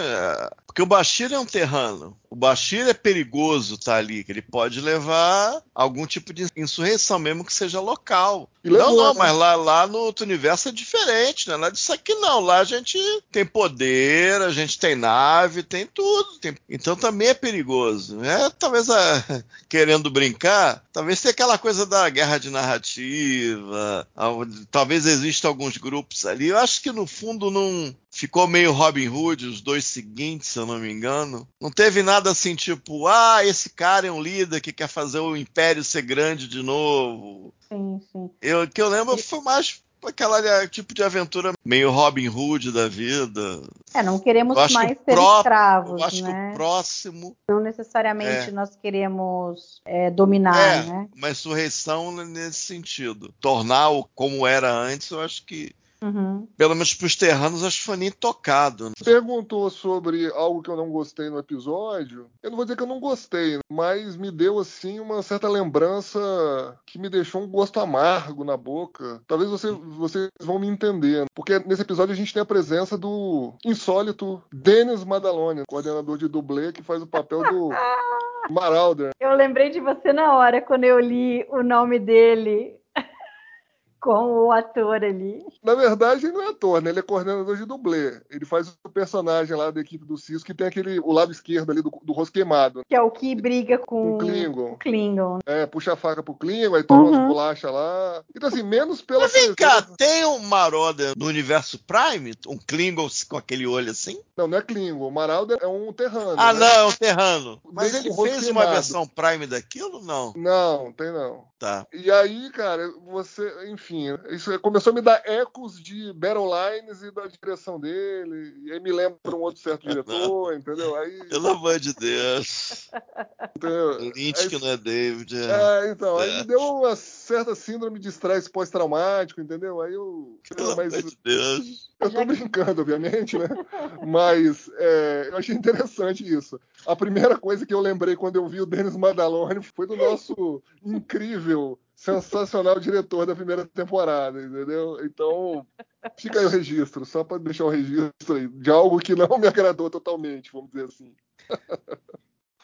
É, porque o Bashir é um terrano. O Bashir é perigoso tá ali, que ele pode levar algum tipo de insurreição, mesmo que seja local. não, não, né? mas lá, lá no outro universo é diferente, né? Lá disso aqui não. Lá a gente tem poder, a gente tem nave, tem tudo. Tem... Então também é perigoso. Né? Talvez a... querendo brincar, talvez tenha aquela coisa da guerra de narrativa, talvez exista alguns grupos ali. Eu acho que no fundo não ficou meio Robin Hood, os dois seguintes, se eu não me engano. Não teve nada assim, tipo, ah, esse cara é um líder que quer fazer o império ser grande de novo. Sim, sim. Eu, que eu lembro foi mais aquela tipo de aventura meio Robin Hood da vida. É, não queremos que mais ser pró- escravos, Eu acho que né? o próximo Não necessariamente É. nós queremos é, dominar, é né? uma insurreição nesse sentido. Tornar o como era antes, eu acho que, Uhum. pelo menos pros terranos, acho que foi nem tocado. né? Perguntou sobre algo que eu não gostei no episódio. Eu não vou dizer que eu não gostei, mas me deu assim uma certa lembrança que me deixou um gosto amargo na boca. Talvez você- vocês vão me entender, porque nesse episódio a gente tem a presença do insólito Dennis Madalone, coordenador de dublê que faz o papel do Marauder. Eu lembrei de você na hora quando eu li o nome dele com o ator ali. Na verdade, ele não é ator, né? Ele é coordenador de dublê. Ele faz o personagem lá da equipe do Cisco que tem aquele o lado esquerdo ali do, do rosto queimado. Que é o que briga com Com o Klingon. o Klingon. É, puxa a faca pro Klingon, aí toma Uhum. umas bolachas lá. Então, assim, menos pela Mas vem cá, tem um Marauder no universo Prime? Um Klingon com aquele olho assim? Não, não é Klingon. O Marauder é um terrano. Ah, né? não, é um Terrano. Mas Bem ele fez uma versão Prime daquilo? Não. Não, tem não. Tá. E aí, cara, você, enfim, isso começou a me dar ecos de Battle Lines e da direção dele. E aí me lembra um outro certo diretor, entendeu? Aí, Pelo amor de Deus. entendeu? Lynch Aí- que não é David. é. É, então, aí É. me deu uma certa síndrome de estresse pós-traumático, entendeu? Aí eu. Pelo Mas amor de Deus. eu tô brincando, obviamente, né? Mas é, eu achei interessante isso. A primeira coisa que eu lembrei quando eu vi o Denis Madalone foi do nosso incrível, sensacional diretor da primeira temporada, entendeu? Então, fica aí o registro, só para deixar o registro aí, de algo que não me agradou totalmente, vamos dizer assim.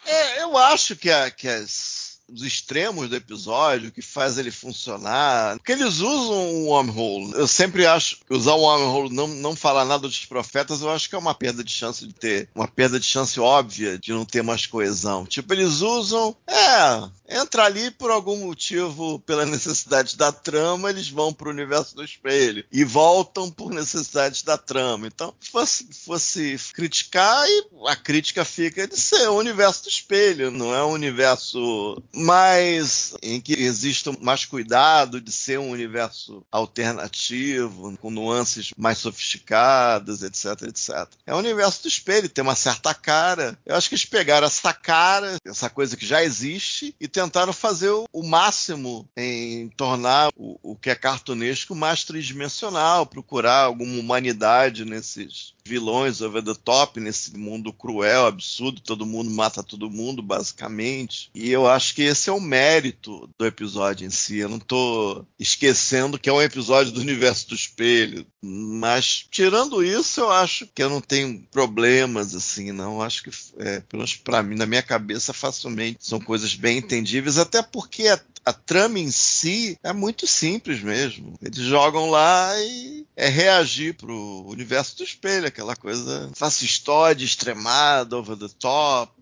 É, eu acho que, a- que as- os extremos do episódio, que faz ele funcionar, porque eles usam o wormhole. Eu sempre acho que usar o wormhole não, não falar nada dos profetas, eu acho que é uma perda de chance de ter, uma perda de chance óbvia de não ter mais coesão. Tipo, eles usam, é, entra ali por algum motivo, pela necessidade da trama, eles vão pro universo do espelho e voltam por necessidade da trama. Então, fosse, fosse criticar, e a crítica fica de ser o universo do espelho, não é um universo mais em que exista mais cuidado de ser um universo alternativo, com nuances mais sofisticadas, etc, etc. É um universo do espelho, tem uma certa cara. Eu acho que eles pegaram essa cara, essa coisa que já existe, e tentaram fazer o, o máximo em tornar o, o que é cartunesco mais tridimensional, procurar alguma humanidade nesses vilões over the top, nesse mundo cruel, absurdo, todo mundo mata todo mundo, basicamente. E eu acho que esse é o mérito do episódio em si. Eu não tô esquecendo que é um episódio do universo do espelho. Mas, tirando isso, eu acho que eu não tenho problemas, assim, não. Eu acho que, é, pelo menos pra mim, na minha cabeça, facilmente são coisas bem entendíveis, até porque a, a trama em si é muito simples mesmo. Eles jogam lá e é reagir pro universo do espelho, aquela coisa fascistóide, extremada, over the top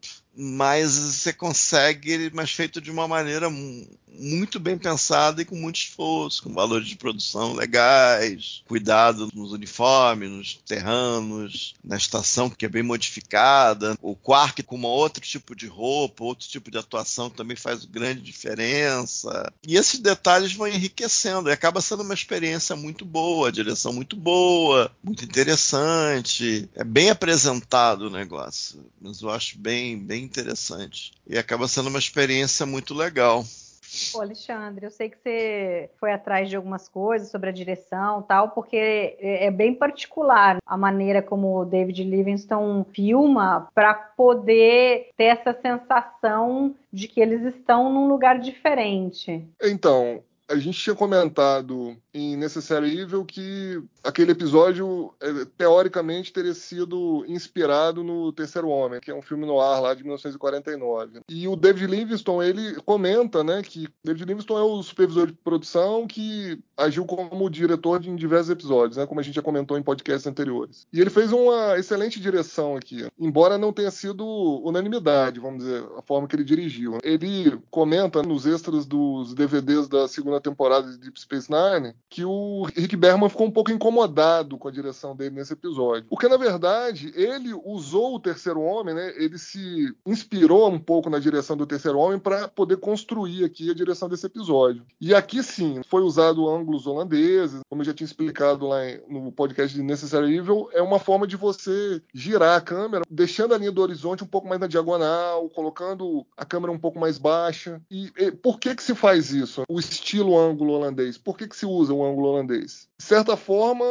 mas você consegue, mas feito de uma maneira mu- muito bem pensada e com muito esforço, com valores de produção legais, cuidado nos uniformes, nos terranos, na estação que é bem modificada, o Quark com uma outro tipo de roupa, outro tipo de atuação também faz grande diferença. E esses detalhes vão enriquecendo e acaba sendo uma experiência muito boa, direção muito boa, muito interessante, é bem apresentado o negócio, mas eu acho bem, bem interessante. E acaba sendo uma experiência muito legal. Pô, Alexandre, eu sei que você foi atrás de algumas coisas sobre a direção tal, porque é é bem particular a maneira como o David Livingston filma para poder ter essa sensação de que eles estão num lugar diferente. Então, a gente tinha comentado em Necessary Evil que aquele episódio, eh, teoricamente, teria sido inspirado no Terceiro Homem, que é um filme no ar lá de 1949. E o David Livingston, ele comenta, né, que David Livingston é o supervisor de produção que agiu como diretor em diversos episódios, né, como a gente já comentou em podcasts anteriores. E ele fez uma excelente direção aqui, embora não tenha sido unanimidade, vamos dizer, a forma que ele dirigiu. Ele comenta nos extras dos DVDs da segunda temporada de Deep Space Nine, que o Rick Berman ficou um pouco incomodado com a direção dele nesse episódio. Porque, na verdade, ele usou o Terceiro Homem, né? Ele se inspirou um pouco na direção do Terceiro Homem para poder construir aqui a direção desse episódio. E aqui sim, foi usado ângulos holandeses, como eu já tinha explicado lá no podcast de Necessary Evil, é uma forma de você girar a câmera, deixando a linha do horizonte um pouco mais na diagonal, colocando a câmera um pouco mais baixa. E, e por que que se faz isso? O estilo ângulo holandês. Por que que se usa o ângulo holandês? De certa forma,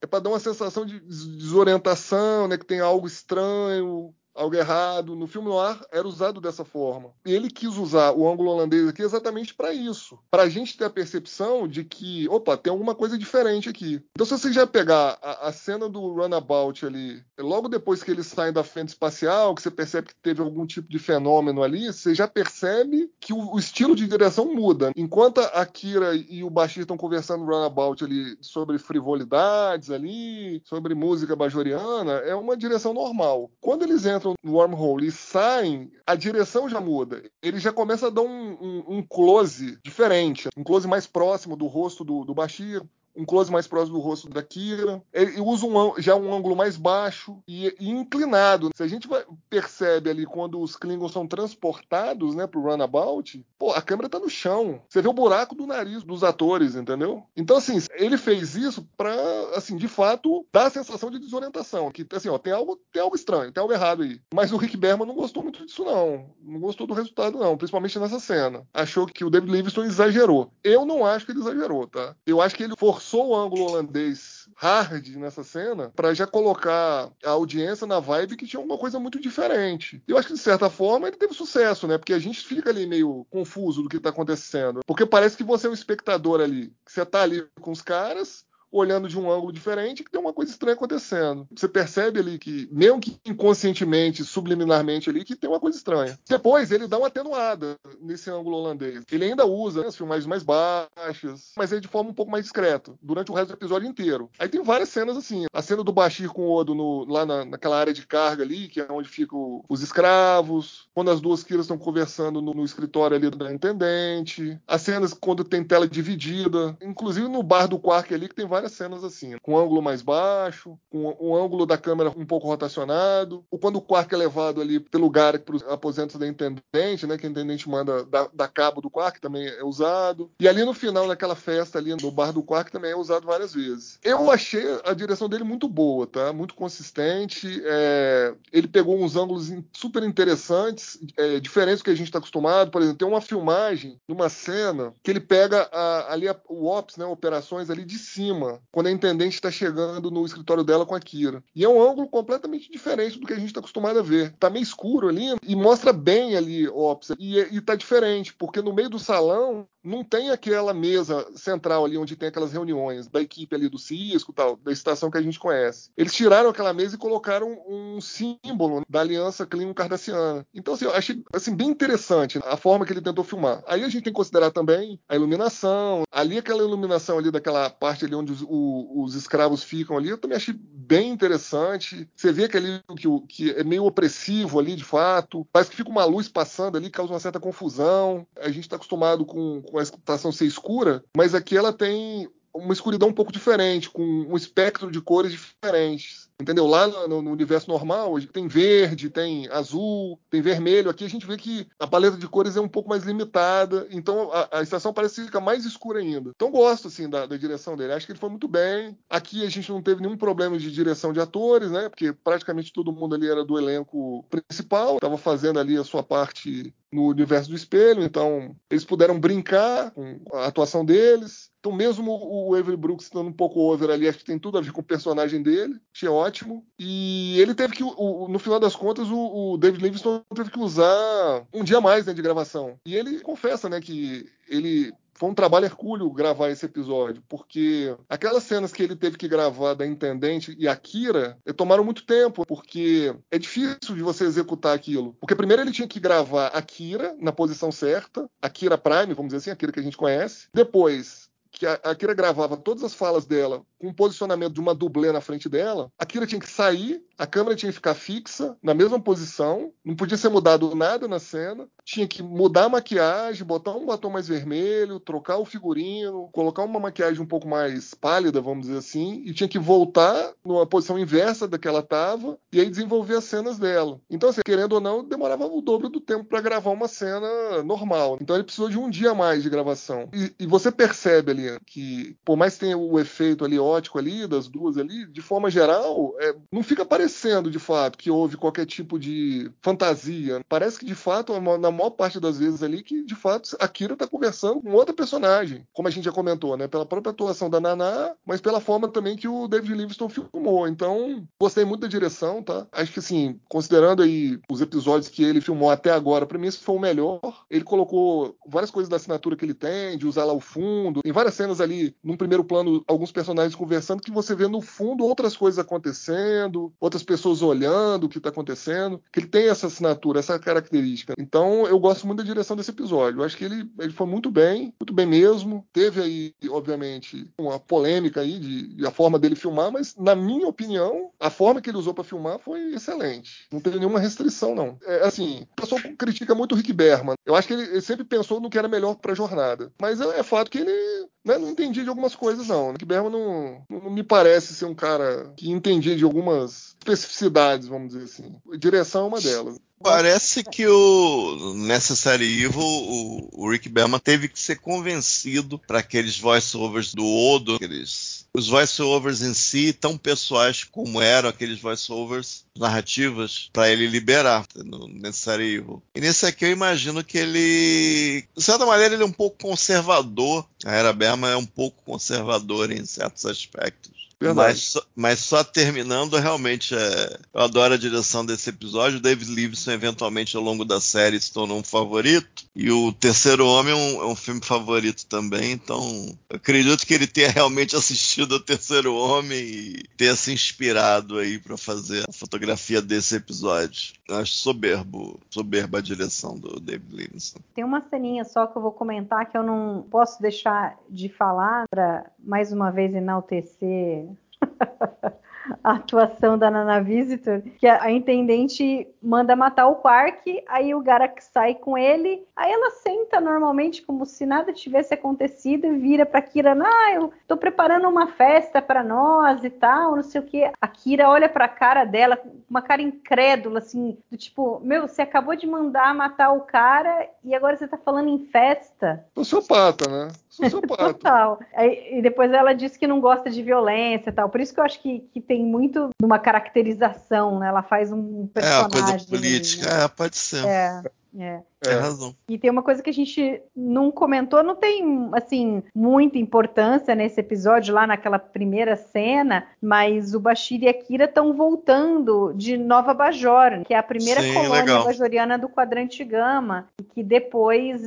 é para dar uma sensação de desorientação, né, que tem algo estranho, algo errado. No filme noir era usado dessa forma. Ele quis usar o ângulo holandês aqui exatamente para isso, para a gente ter a percepção de que, opa, tem alguma coisa diferente aqui. Então, se você já pegar a, a cena do runabout ali, logo depois que eles saem da frente espacial, que você percebe que teve algum tipo de fenômeno ali, você já percebe que o, o estilo de direção muda. Enquanto a Kira e o Bashir estão conversando no runabout ali sobre frivolidades ali, sobre música bajoriana, é uma direção normal. Quando eles entram entram no wormhole e saem, a direção já muda. Ele já começa a dar um, um, um close diferente, um close mais próximo do rosto do, do Bashir, um close mais próximo do rosto da Kira. Ele usa um, já um ângulo mais baixo e, e, inclinado. Se a gente vai, percebe ali quando os Klingons são transportados né, pro runabout, pô, a câmera tá no chão. Você vê o buraco do nariz dos atores, entendeu? Então, assim, ele fez isso para, assim, de fato, dar a sensação de desorientação. Que, assim, ó, tem algo, tem algo estranho, tem algo errado aí. Mas o Rick Berman não gostou muito disso, não. Não gostou do resultado, não. Principalmente nessa cena. Achou que o David Livingston exagerou. Eu não acho que ele exagerou, tá? Eu acho que ele forçou forçou o ângulo holandês hard nessa cena para já colocar a audiência na vibe que tinha uma coisa muito diferente. Eu acho que de certa forma ele teve sucesso, né? Porque a gente fica ali meio confuso do que tá acontecendo. Porque parece que você é um espectador ali, que você tá ali com os caras, olhando de um ângulo diferente que tem uma coisa estranha acontecendo. Você percebe ali que, mesmo que inconscientemente, subliminarmente ali, que tem uma coisa estranha. Depois ele dá uma atenuada nesse ângulo holandês. Ele ainda usa né, as filmagens mais baixas, mas é de forma um pouco mais discreta, durante o resto do episódio inteiro. Aí tem várias cenas assim. A cena do Bashir com o Odo no, lá na, naquela área de carga ali, que é onde ficam os escravos. Quando as duas Kiras estão conversando no, no escritório ali da intendente. As cenas quando tem tela dividida. Inclusive no bar do Quark ali, que tem várias várias cenas assim, com um ângulo mais baixo, com um ângulo da câmera um pouco rotacionado, ou quando o Quark é levado ali pelo lugar para os aposentos da intendente, né, que a intendente manda da, da cabo do Quark, também é usado. E ali no final, naquela festa ali no bar do Quark, também é usado várias vezes. Eu achei a direção dele muito boa, tá? Muito consistente. É... Ele pegou uns ângulos super interessantes, é, diferentes do que a gente está acostumado. Por exemplo, tem uma filmagem de uma cena que ele pega a, ali a, o Ops, né, operações ali de cima quando a intendente está chegando no escritório dela com a Kira. E é um ângulo completamente diferente do que a gente está acostumado a ver. Tá meio escuro ali e mostra bem ali Ops. E, e tá diferente, porque no meio do salão não tem aquela mesa central ali onde tem aquelas reuniões da equipe ali do Cisco, tal, da estação que a gente conhece. Eles tiraram aquela mesa e colocaram um símbolo da aliança Klingon Cardassiana. Então, assim, eu achei assim, bem interessante a forma que ele tentou filmar. Aí a gente tem que considerar também a iluminação. Ali, aquela iluminação ali daquela parte ali onde os, o, os escravos ficam ali, eu também achei bem interessante. Você vê que ali que, que é meio opressivo ali, de fato. Parece que fica uma luz passando ali, causa uma certa confusão. A gente está acostumado com com a estação ser escura, mas aqui ela tem uma escuridão um pouco diferente, com um espectro de cores diferentes. Entendeu? Lá no, no, universo normal tem verde, tem azul, tem vermelho. Aqui a gente vê que a paleta de cores é um pouco mais limitada. Então a, a estação parece ficar mais escura ainda. Então gosto assim da, da, direção dele. Acho que ele foi muito bem. Aqui a gente não teve nenhum problema de direção de atores, né? Porque praticamente todo mundo ali era do elenco principal, estava fazendo ali a sua parte no universo do espelho. Então eles puderam brincar com a atuação deles. Então, mesmo o Avery Brooks estando um pouco over ali, acho que tem tudo a ver com o personagem dele. Achei ótimo. E ele teve que, o, no final das contas, o, o, David Livingston teve que usar um dia mais né, de gravação. E ele confessa, né, que ele foi um trabalho hercúleo gravar esse episódio, porque aquelas cenas que ele teve que gravar da Intendente e a Kira tomaram muito tempo, porque é difícil de você executar aquilo. Porque primeiro ele tinha que gravar a Kira na posição certa, a Kira Prime, vamos dizer assim, a Kira que a gente conhece. Depois, que a, Kira gravava todas as falas dela com o posicionamento de uma dublê na frente dela, a Kira tinha que sair, a câmera tinha que ficar fixa, na mesma posição, não podia ser mudado nada na cena, tinha que mudar a maquiagem, botar um batom mais vermelho, trocar o figurino, colocar uma maquiagem um pouco mais pálida, vamos dizer assim, e tinha que voltar numa posição inversa da que ela estava e aí desenvolver as cenas dela. Então, assim, querendo ou não, demorava o dobro do tempo para gravar uma cena normal. Então ele precisou de um dia a mais de gravação. E, e você percebe ali que, por mais que tenha o efeito ali ótico ali, das duas ali, de forma geral, é, não fica parecendo de fato que houve qualquer tipo de fantasia. Parece que de fato, na maior parte das vezes ali, que de fato a Kira tá conversando com outra personagem, como a gente já comentou, né? Pela própria atuação da Naná, mas pela forma também que o David Livingston filmou. Então, gostei muito da direção, tá? Acho que assim, considerando aí os episódios que ele filmou até agora, para mim esse foi o melhor. Ele colocou várias coisas da assinatura que ele tem, de usar lá o fundo. Tem várias cenas ali, num primeiro plano, alguns personagens conversando, que você vê no fundo outras coisas acontecendo, outras pessoas olhando o que está acontecendo. Que ele tem essa assinatura, essa característica. Então, eu gosto muito da direção desse episódio. Eu acho que ele, ele foi muito bem, muito bem mesmo. Teve aí, obviamente, uma polêmica aí de, de a forma dele filmar, mas na minha opinião, a forma que ele usou para filmar foi excelente. Não teve nenhuma restrição, não. É, assim, o pessoal critica muito o Rick Berman. Eu acho que ele, ele sempre pensou no que era melhor para a jornada. Mas é, é, fato que ele né, não entendia de algumas coisas, não. O Rick Berman não, não me parece ser um cara que entendia de algumas especificidades, vamos dizer assim. Direção é uma delas. Parece que o nessa série Evil, o, o Rick Berman teve que ser convencido para aqueles voice-overs do Odo, aqueles os voice-overs em si tão pessoais como eram aqueles voice-overs narrativas para ele liberar no, nesse série Evil. E nesse aqui eu imagino que ele, de certa maneira, ele é um pouco conservador. A Era Berman é um pouco conservadora em certos aspectos. Mas, mas, só terminando, realmente, é, eu adoro a direção desse episódio. O David Livingston, eventualmente, ao longo da série, se tornou um favorito. E o Terceiro Homem é um, é um, filme favorito também. Então, acredito que ele tenha realmente assistido o Terceiro Homem e tenha se inspirado aí para fazer a fotografia desse episódio. Acho soberbo, soberba a direção do David Livingston. Tem uma ceninha só que eu vou comentar que eu não posso deixar de falar para mais uma vez enaltecer a atuação da Nana Visitor, que a intendente manda matar o Quark, aí o Garak sai com ele, aí ela senta normalmente como se nada tivesse acontecido e vira pra Kira, ah, eu tô preparando uma festa para nós e tal, não sei o que. A Kira olha pra cara dela uma cara incrédula, assim, do tipo, meu, você acabou de mandar matar o cara e agora você tá falando em festa. Sociopata, né? Sociopata. Total. E depois ela disse que não gosta de violência e tal. Por isso que eu acho que, que tem muito uma caracterização, né? Ela faz um personagem. É, uma coisa política. Né? É, pode ser. É. É. Tem razão. E tem uma coisa que a gente não comentou, não tem assim muita importância nesse episódio lá naquela primeira cena, mas o Bashir e a Kira estão voltando de Nova Bajor, que é a primeira Sim, colônia legal. bajoriana do quadrante Gama, e que depois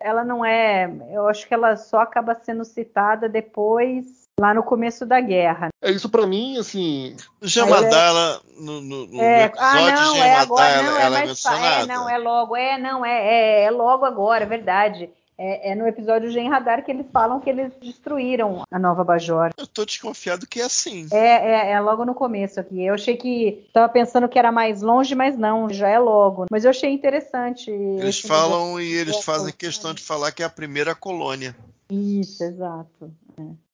ela não é, eu acho que ela só acaba sendo citada depois lá no começo da guerra. É isso para mim, assim. Jamadala é... no, no, no é, episódio ah, não, de é agora, não, ela, é, é mencionada. É, não, é logo, é, não, é, é, é logo agora, é verdade. É, é, no episódio Gen Radar que eles falam que eles destruíram a nova Bajor. Eu tô desconfiado que é assim. É, é, é, logo no começo aqui. Eu achei que. Tava pensando que era mais longe, mas não, já é logo. Mas eu achei interessante. Eles falam e eles fazem questão de falar que é a primeira colônia. Isso, exato.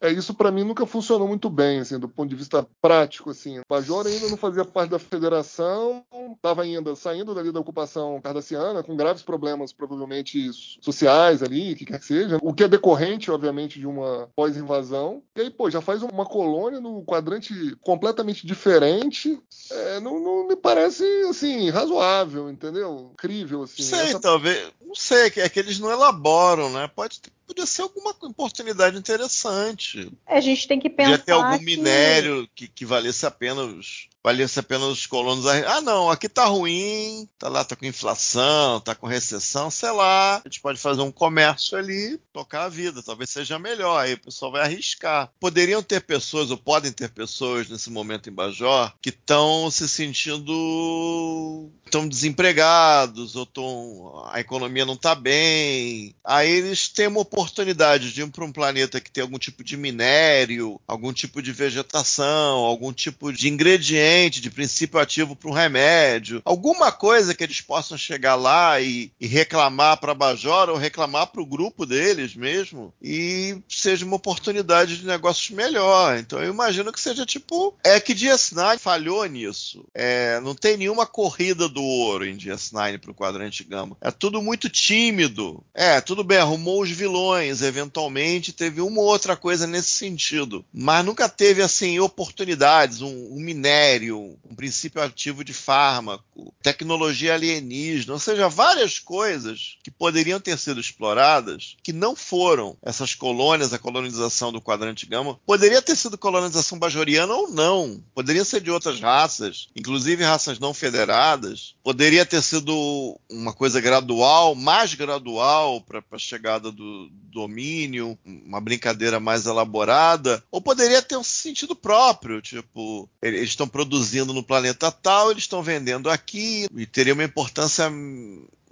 É, isso para mim nunca funcionou muito bem, assim, do ponto de vista prático, assim. O Major ainda não fazia parte da federação, estava ainda saindo dali da ocupação cardassiana, com graves problemas, provavelmente, sociais ali, o que quer que seja. O que é decorrente, obviamente, de uma pós-invasão. E aí, pô, já faz uma colônia no quadrante completamente diferente. É, não, não, me parece, assim, razoável, entendeu? Incrível, assim. Sei, Essa... talvez. Não sei, é que eles não elaboram, né? Pode ter podia ser alguma oportunidade interessante. É, a gente tem que pensar. Podia ter algum que... minério que, que valesse a pena os, valesse apenas os colonos. Ah, não, aqui tá ruim, tá lá, tá com inflação, tá com recessão, sei lá. A gente pode fazer um comércio ali, tocar a vida, talvez seja melhor. Aí o pessoal vai arriscar. Poderiam ter pessoas, ou podem ter pessoas nesse momento em Bajor, que estão se sentindo. estão desempregados, ou tão, a economia não tá bem. Aí eles têm uma oportunidade de ir para um planeta que tem algum tipo de minério, algum tipo de vegetação, algum tipo de ingrediente diferente, de princípio ativo para um remédio, alguma coisa que eles possam chegar lá e, e reclamar para a Bajor ou reclamar para o grupo deles mesmo e seja uma oportunidade de negócios melhor. Então eu imagino que seja tipo. É que DS9 falhou nisso. É, não tem nenhuma corrida do ouro em DS9 para o quadrante Gama. É tudo muito tímido. É, tudo bem, arrumou os vilões, eventualmente teve uma ou outra coisa nesse sentido. Mas nunca teve assim oportunidades, um, um minério, um princípio ativo de fármaco, tecnologia alienígena, ou seja, várias coisas que poderiam ter sido exploradas que não foram. Essas colônias, a colonização do quadrante gama, poderia ter sido colonização bajoriana ou não. Poderia ser de outras raças, inclusive raças não federadas. Poderia ter sido uma coisa gradual, mais gradual para a chegada do domínio, uma brincadeira mais elaborada, ou poderia ter um sentido próprio, tipo, eles estão produzindo no planeta tal, eles estão vendendo aqui e teria uma importância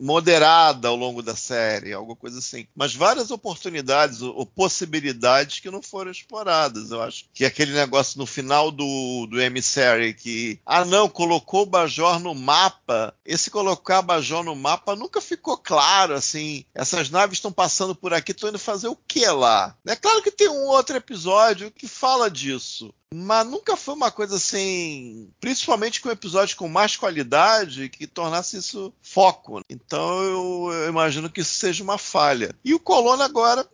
moderada ao longo da série, alguma coisa assim. Mas várias oportunidades ou, possibilidades que não foram exploradas. Eu acho que aquele negócio no final do, do Emissary que, ah não, colocou o Bajor no mapa. Esse colocar Bajor no mapa nunca ficou claro, assim. Essas naves estão passando por aqui, estão indo fazer o que lá? É claro que tem um outro episódio que fala disso. Mas nunca foi uma coisa assim, principalmente com um episódio com mais qualidade, que tornasse isso foco. Então eu, eu imagino que isso seja uma falha. E o Colonna agora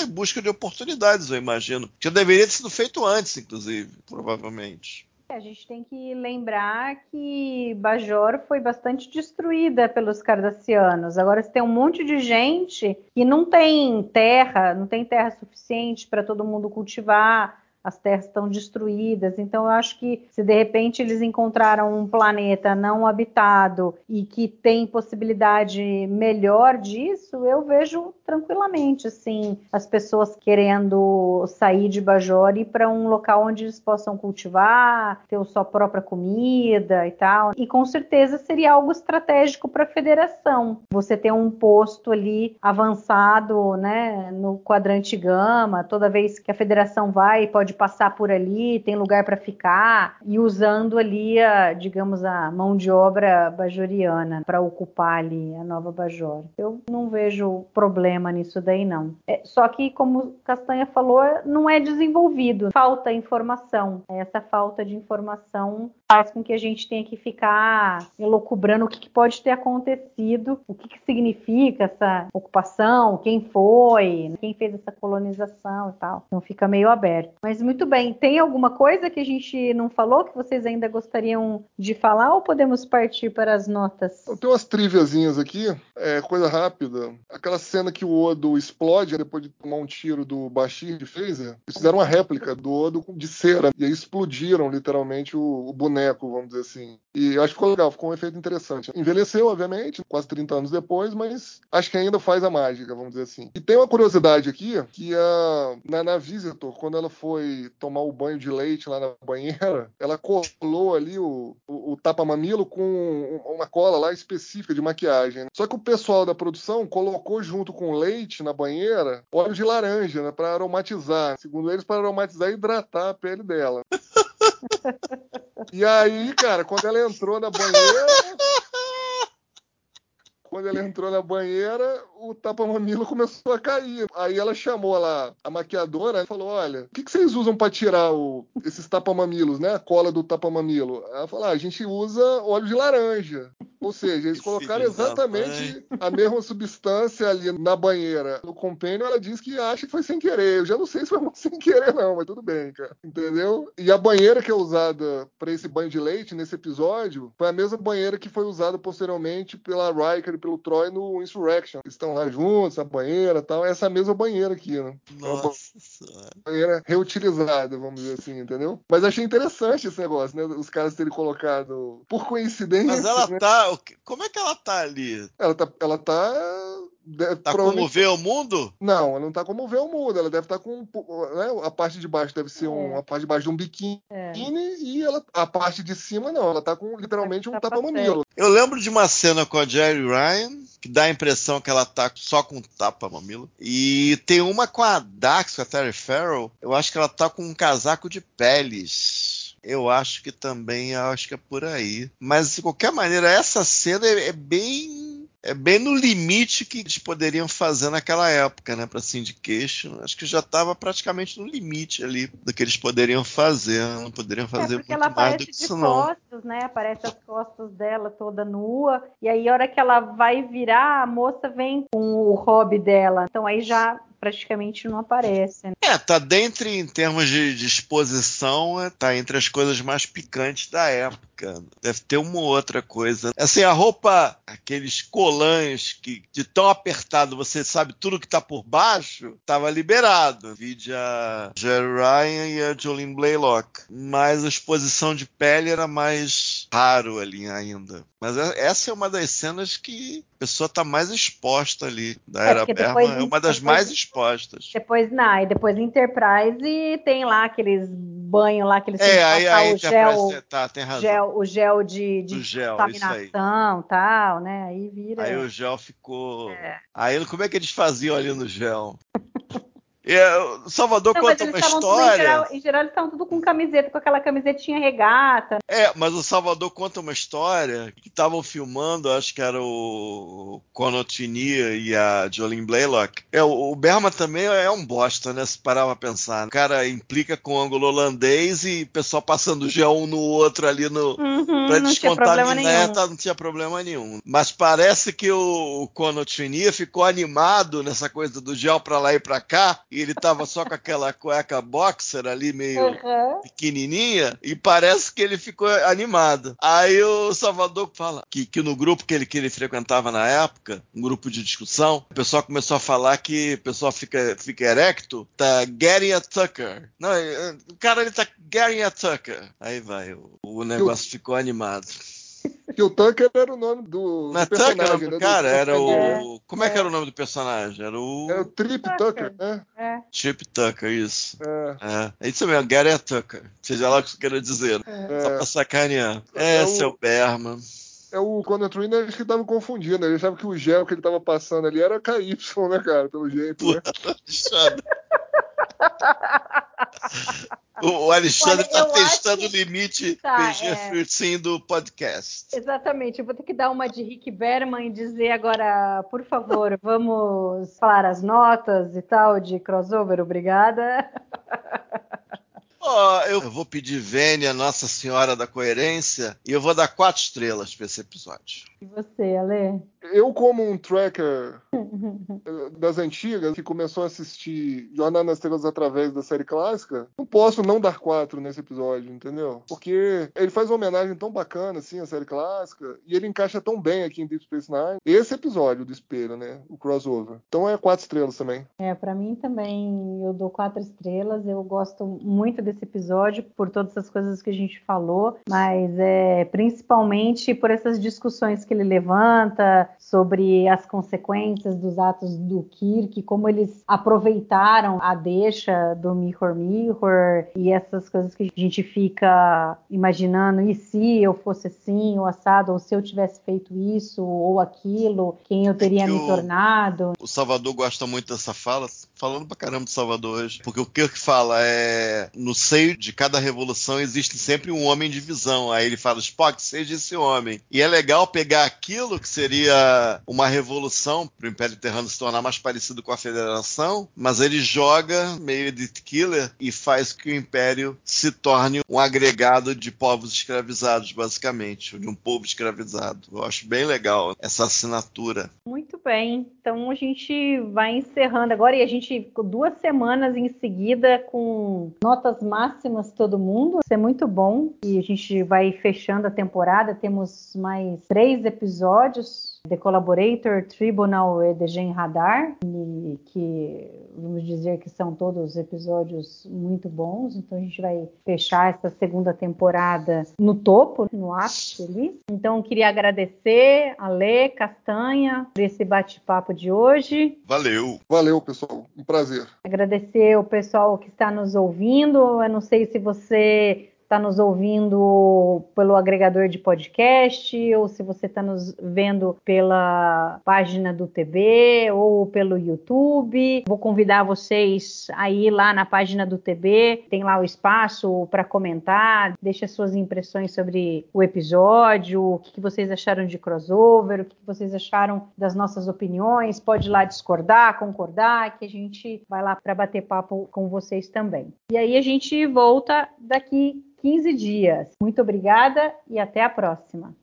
em busca de oportunidades, eu imagino. Já deveria ter sido feito antes, inclusive, provavelmente. A gente tem que lembrar que Bajor foi bastante destruída pelos cardassianos. Agora você tem um monte de gente que não tem terra, não tem terra suficiente para todo mundo cultivar as terras estão destruídas. Então, eu acho que se de repente eles encontraram um planeta não habitado e que tem possibilidade melhor disso, eu vejo tranquilamente, assim, as pessoas querendo sair de Bajor e para um local onde eles possam cultivar, ter a sua própria comida e tal. E com certeza seria algo estratégico para a federação. Você ter um posto ali avançado, né, no quadrante gama, toda vez que a federação vai, pode pode passar por ali, tem lugar para ficar, e usando ali, a, digamos, a mão de obra bajoriana para ocupar ali a nova Bajor. Eu não vejo problema nisso daí, não. É, só que, como Castanha falou, não é desenvolvido, falta informação. Essa falta de informação faz com que a gente tenha que ficar elocubrando o que, que pode ter acontecido, o que, que significa essa ocupação, quem foi, quem fez essa colonização e tal. Então fica meio aberto. Mas muito bem. Tem alguma coisa que a gente não falou que vocês ainda gostariam de falar ou podemos partir para as notas? Eu tenho umas triviazinhas aqui, é, coisa rápida. Aquela cena que o Odo explode depois de tomar um tiro do Bashir de Phaser, eles fizeram uma réplica do Odo de cera e aí explodiram literalmente o, o boneco vamos dizer assim. E acho que ficou legal, ficou um efeito interessante. Envelheceu, obviamente, quase 30 anos depois, mas acho que ainda faz a mágica, vamos dizer assim. E tem uma curiosidade aqui, que a, na, na Visitor, quando ela foi tomar o banho de leite lá na banheira, ela colou ali o, o, o tapa-mamilo com uma cola lá específica de maquiagem. Só que o pessoal da produção colocou junto com o leite na banheira óleo de laranja, né, para aromatizar. Segundo eles, para aromatizar e hidratar a pele dela. E aí, cara, quando ela entrou na banheira. Quando ela entrou na banheira, o tapa-mamilo começou a cair. Aí ela chamou lá a maquiadora e falou: Olha, o que, que vocês usam para tirar o, esses tapa-mamilos, né? A cola do tapa-mamilo. Ela falou: ah, A gente usa óleo de laranja. Ou seja, eles colocaram exatamente a mesma substância ali na banheira. No compêndio, ela diz que acha que foi sem querer. Eu já não sei se foi sem querer, não, mas tudo bem, cara. Entendeu? E a banheira que é usada para esse banho de leite nesse episódio foi a mesma banheira que foi usada posteriormente pela Riker pelo Troy no Insurrection. Eles estão lá juntos, a banheira e tal. Essa mesma banheira aqui, né? Nossa é banheira reutilizada, vamos dizer assim, entendeu? Mas achei interessante esse negócio, né? Os caras terem colocado, por coincidência. Mas ela né? tá como é que ela tá ali? Ela tá. Ela tá Tá como ver o mundo? Não, ela não tá como ver o mundo. Ela deve estar tá com. Né, a parte de baixo deve ser é. um, a parte de baixo de um biquíni é. e ela, a parte de cima não. Ela tá com literalmente um tapa-mamilo. Eu lembro de uma cena com a Jerry Ryan que dá a impressão que ela tá só com tapa-mamilo. E tem uma com a Dax, com a Terry Farrell. Eu acho que ela tá com um casaco de peles Eu acho que também, eu acho que é por aí. Mas de qualquer maneira, essa cena é, é bem é bem no limite que eles poderiam fazer naquela época, né, para Syndication. Acho que já estava praticamente no limite ali do que eles poderiam fazer. Não poderiam fazer é porque muito ela mais do aparece que isso, não. costas, né? Aparece as costas dela toda nua. E aí, a hora que ela vai virar, a moça vem com o hobby dela. Então aí já praticamente não aparece. Né? É, tá dentro em termos de, de exposição, é, tá entre as coisas mais picantes da época. Deve ter uma ou outra coisa. Assim, a roupa, aqueles colãs que de tão apertado você sabe tudo que tá por baixo, tava liberado. Vide a Jerry Ryan e a Jolene Blaylock. Mas a exposição de pele era mais raro ali ainda. Mas é- essa é uma das cenas que a pessoa tá mais exposta ali. Da É, Era Berman é uma das depois- mais expostas. Depois, não, e depois Enterprise tem lá aqueles banhos lá que eles têm É, que aí, passar aí o gel, Enterprise, tá, tem razão. gel, o gel de, de gel, contaminação e tal, né? Aí vira. Aí o gel ficou. É. Aí como é que eles faziam ali no gel? É, o Salvador Não, conta uma estavam tudo, em história. geral, em geral, eles estavam tudo com camiseta, com aquela camisetinha regata. É, mas o Salvador conta uma história que estavam filmando, acho que era o Conor Tinia e a Jolene Blaylock. É, o o Berman também é um bosta, né? Se parar pra pensar. O cara implica com o ângulo holandês e o pessoal passando gel um no outro ali no, Uhum, pra descontaminar, tá, não tinha problema nenhum. Mas parece que o, o Conor Tinia ficou animado nessa coisa do gel pra lá e pra cá, e ele tava só com aquela cueca boxer ali meio Uhum. pequenininha e parece que ele ficou animado. Aí o Salvador fala que, que no grupo que ele, que ele frequentava na época, um grupo de discussão, o pessoal começou a falar que o pessoal fica, fica erecto, tá getting a Tucker. Não, é, o cara ele tá getting a Tucker. Aí vai, o, o negócio ficou animado. Que o Tucker era o nome do, Não é do Tucker o personagem, do né? cara? Era É. o. Como é que era o nome do personagem? Era o. Era o Trip Tucker, né? É. Chip Tucker, isso. É. É, é isso mesmo, Gary Tucker. Seja lá o que você queira dizer. Só É. pra sacanear. É É, o- seu Berman. É o Conor Twin, acho que tava confundindo. né? Ele achava que o gel que ele tava passando ali era KY, né, cara? Pelo jeito, né? O, Alexandre está testando o limite Tá, PG-13 do podcast. Exatamente, eu vou ter que dar uma de Rick Berman e dizer agora, por favor, vamos falar as notas e tal de crossover, obrigada. Ó, eu vou pedir Vênia, Nossa Senhora da Coerência, e eu vou dar quatro estrelas para esse episódio. E você, Ale? Eu, como um tracker eh, das antigas, que começou a assistir Jornada nas Estrelas através da série clássica, não posso não dar quatro nesse episódio, entendeu? Porque ele faz uma homenagem tão bacana, assim, à série clássica, e ele encaixa tão bem aqui em Deep Space Nine. Esse episódio do espelho, né? O crossover. Então é quatro estrelas também. É, para mim também eu dou quatro estrelas. Eu gosto muito desse episódio por todas as coisas que a gente falou, mas é principalmente por essas discussões que ele levanta sobre as consequências dos atos do Kirk, como eles aproveitaram a deixa do Mirror Mirror e essas coisas que a gente fica imaginando, e se eu fosse assim, ou assado, ou se eu tivesse feito isso ou aquilo, quem eu teria me tornado. O Salvador gosta muito dessa fala, falando pra caramba do Salvador hoje. Porque o Kirk fala é. No seio de cada revolução existe sempre um homem de visão. Aí ele fala, Spock, seja esse homem. E é legal pegar aquilo que seria uma revolução para o Império Terrano se tornar mais parecido com a Federação, mas ele joga meio de killer e faz que o Império se torne um agregado de povos escravizados, basicamente, de um povo escravizado. Eu acho bem legal essa assinatura. Muito bem, então a gente vai encerrando agora e a gente ficou duas semanas em seguida com notas máximas todo mundo. Isso é muito bom e a gente vai fechando a temporada. Temos mais três episódios: The Collaborator, Tribunal e The Gen Radar, e que vamos dizer que são todos episódios muito bons. Então a gente vai fechar essa segunda temporada no topo, no ápice ali. Então queria agradecer a Lê Castanha por esse bate-papo de hoje. Valeu! Valeu, pessoal. Um prazer. Agradecer o pessoal que está nos ouvindo. Eu não sei se você está nos ouvindo pelo agregador de podcast, ou se você está nos vendo pela página do TB ou pelo YouTube. Vou convidar vocês a ir lá na página do TB, tem lá o espaço para comentar, deixe suas impressões sobre o episódio, o que, vocês acharam de crossover, o que, vocês acharam das nossas opiniões. Pode lá discordar, concordar, que a gente vai lá para bater papo com vocês também. E aí a gente volta daqui 15 dias. Muito obrigada e até a próxima.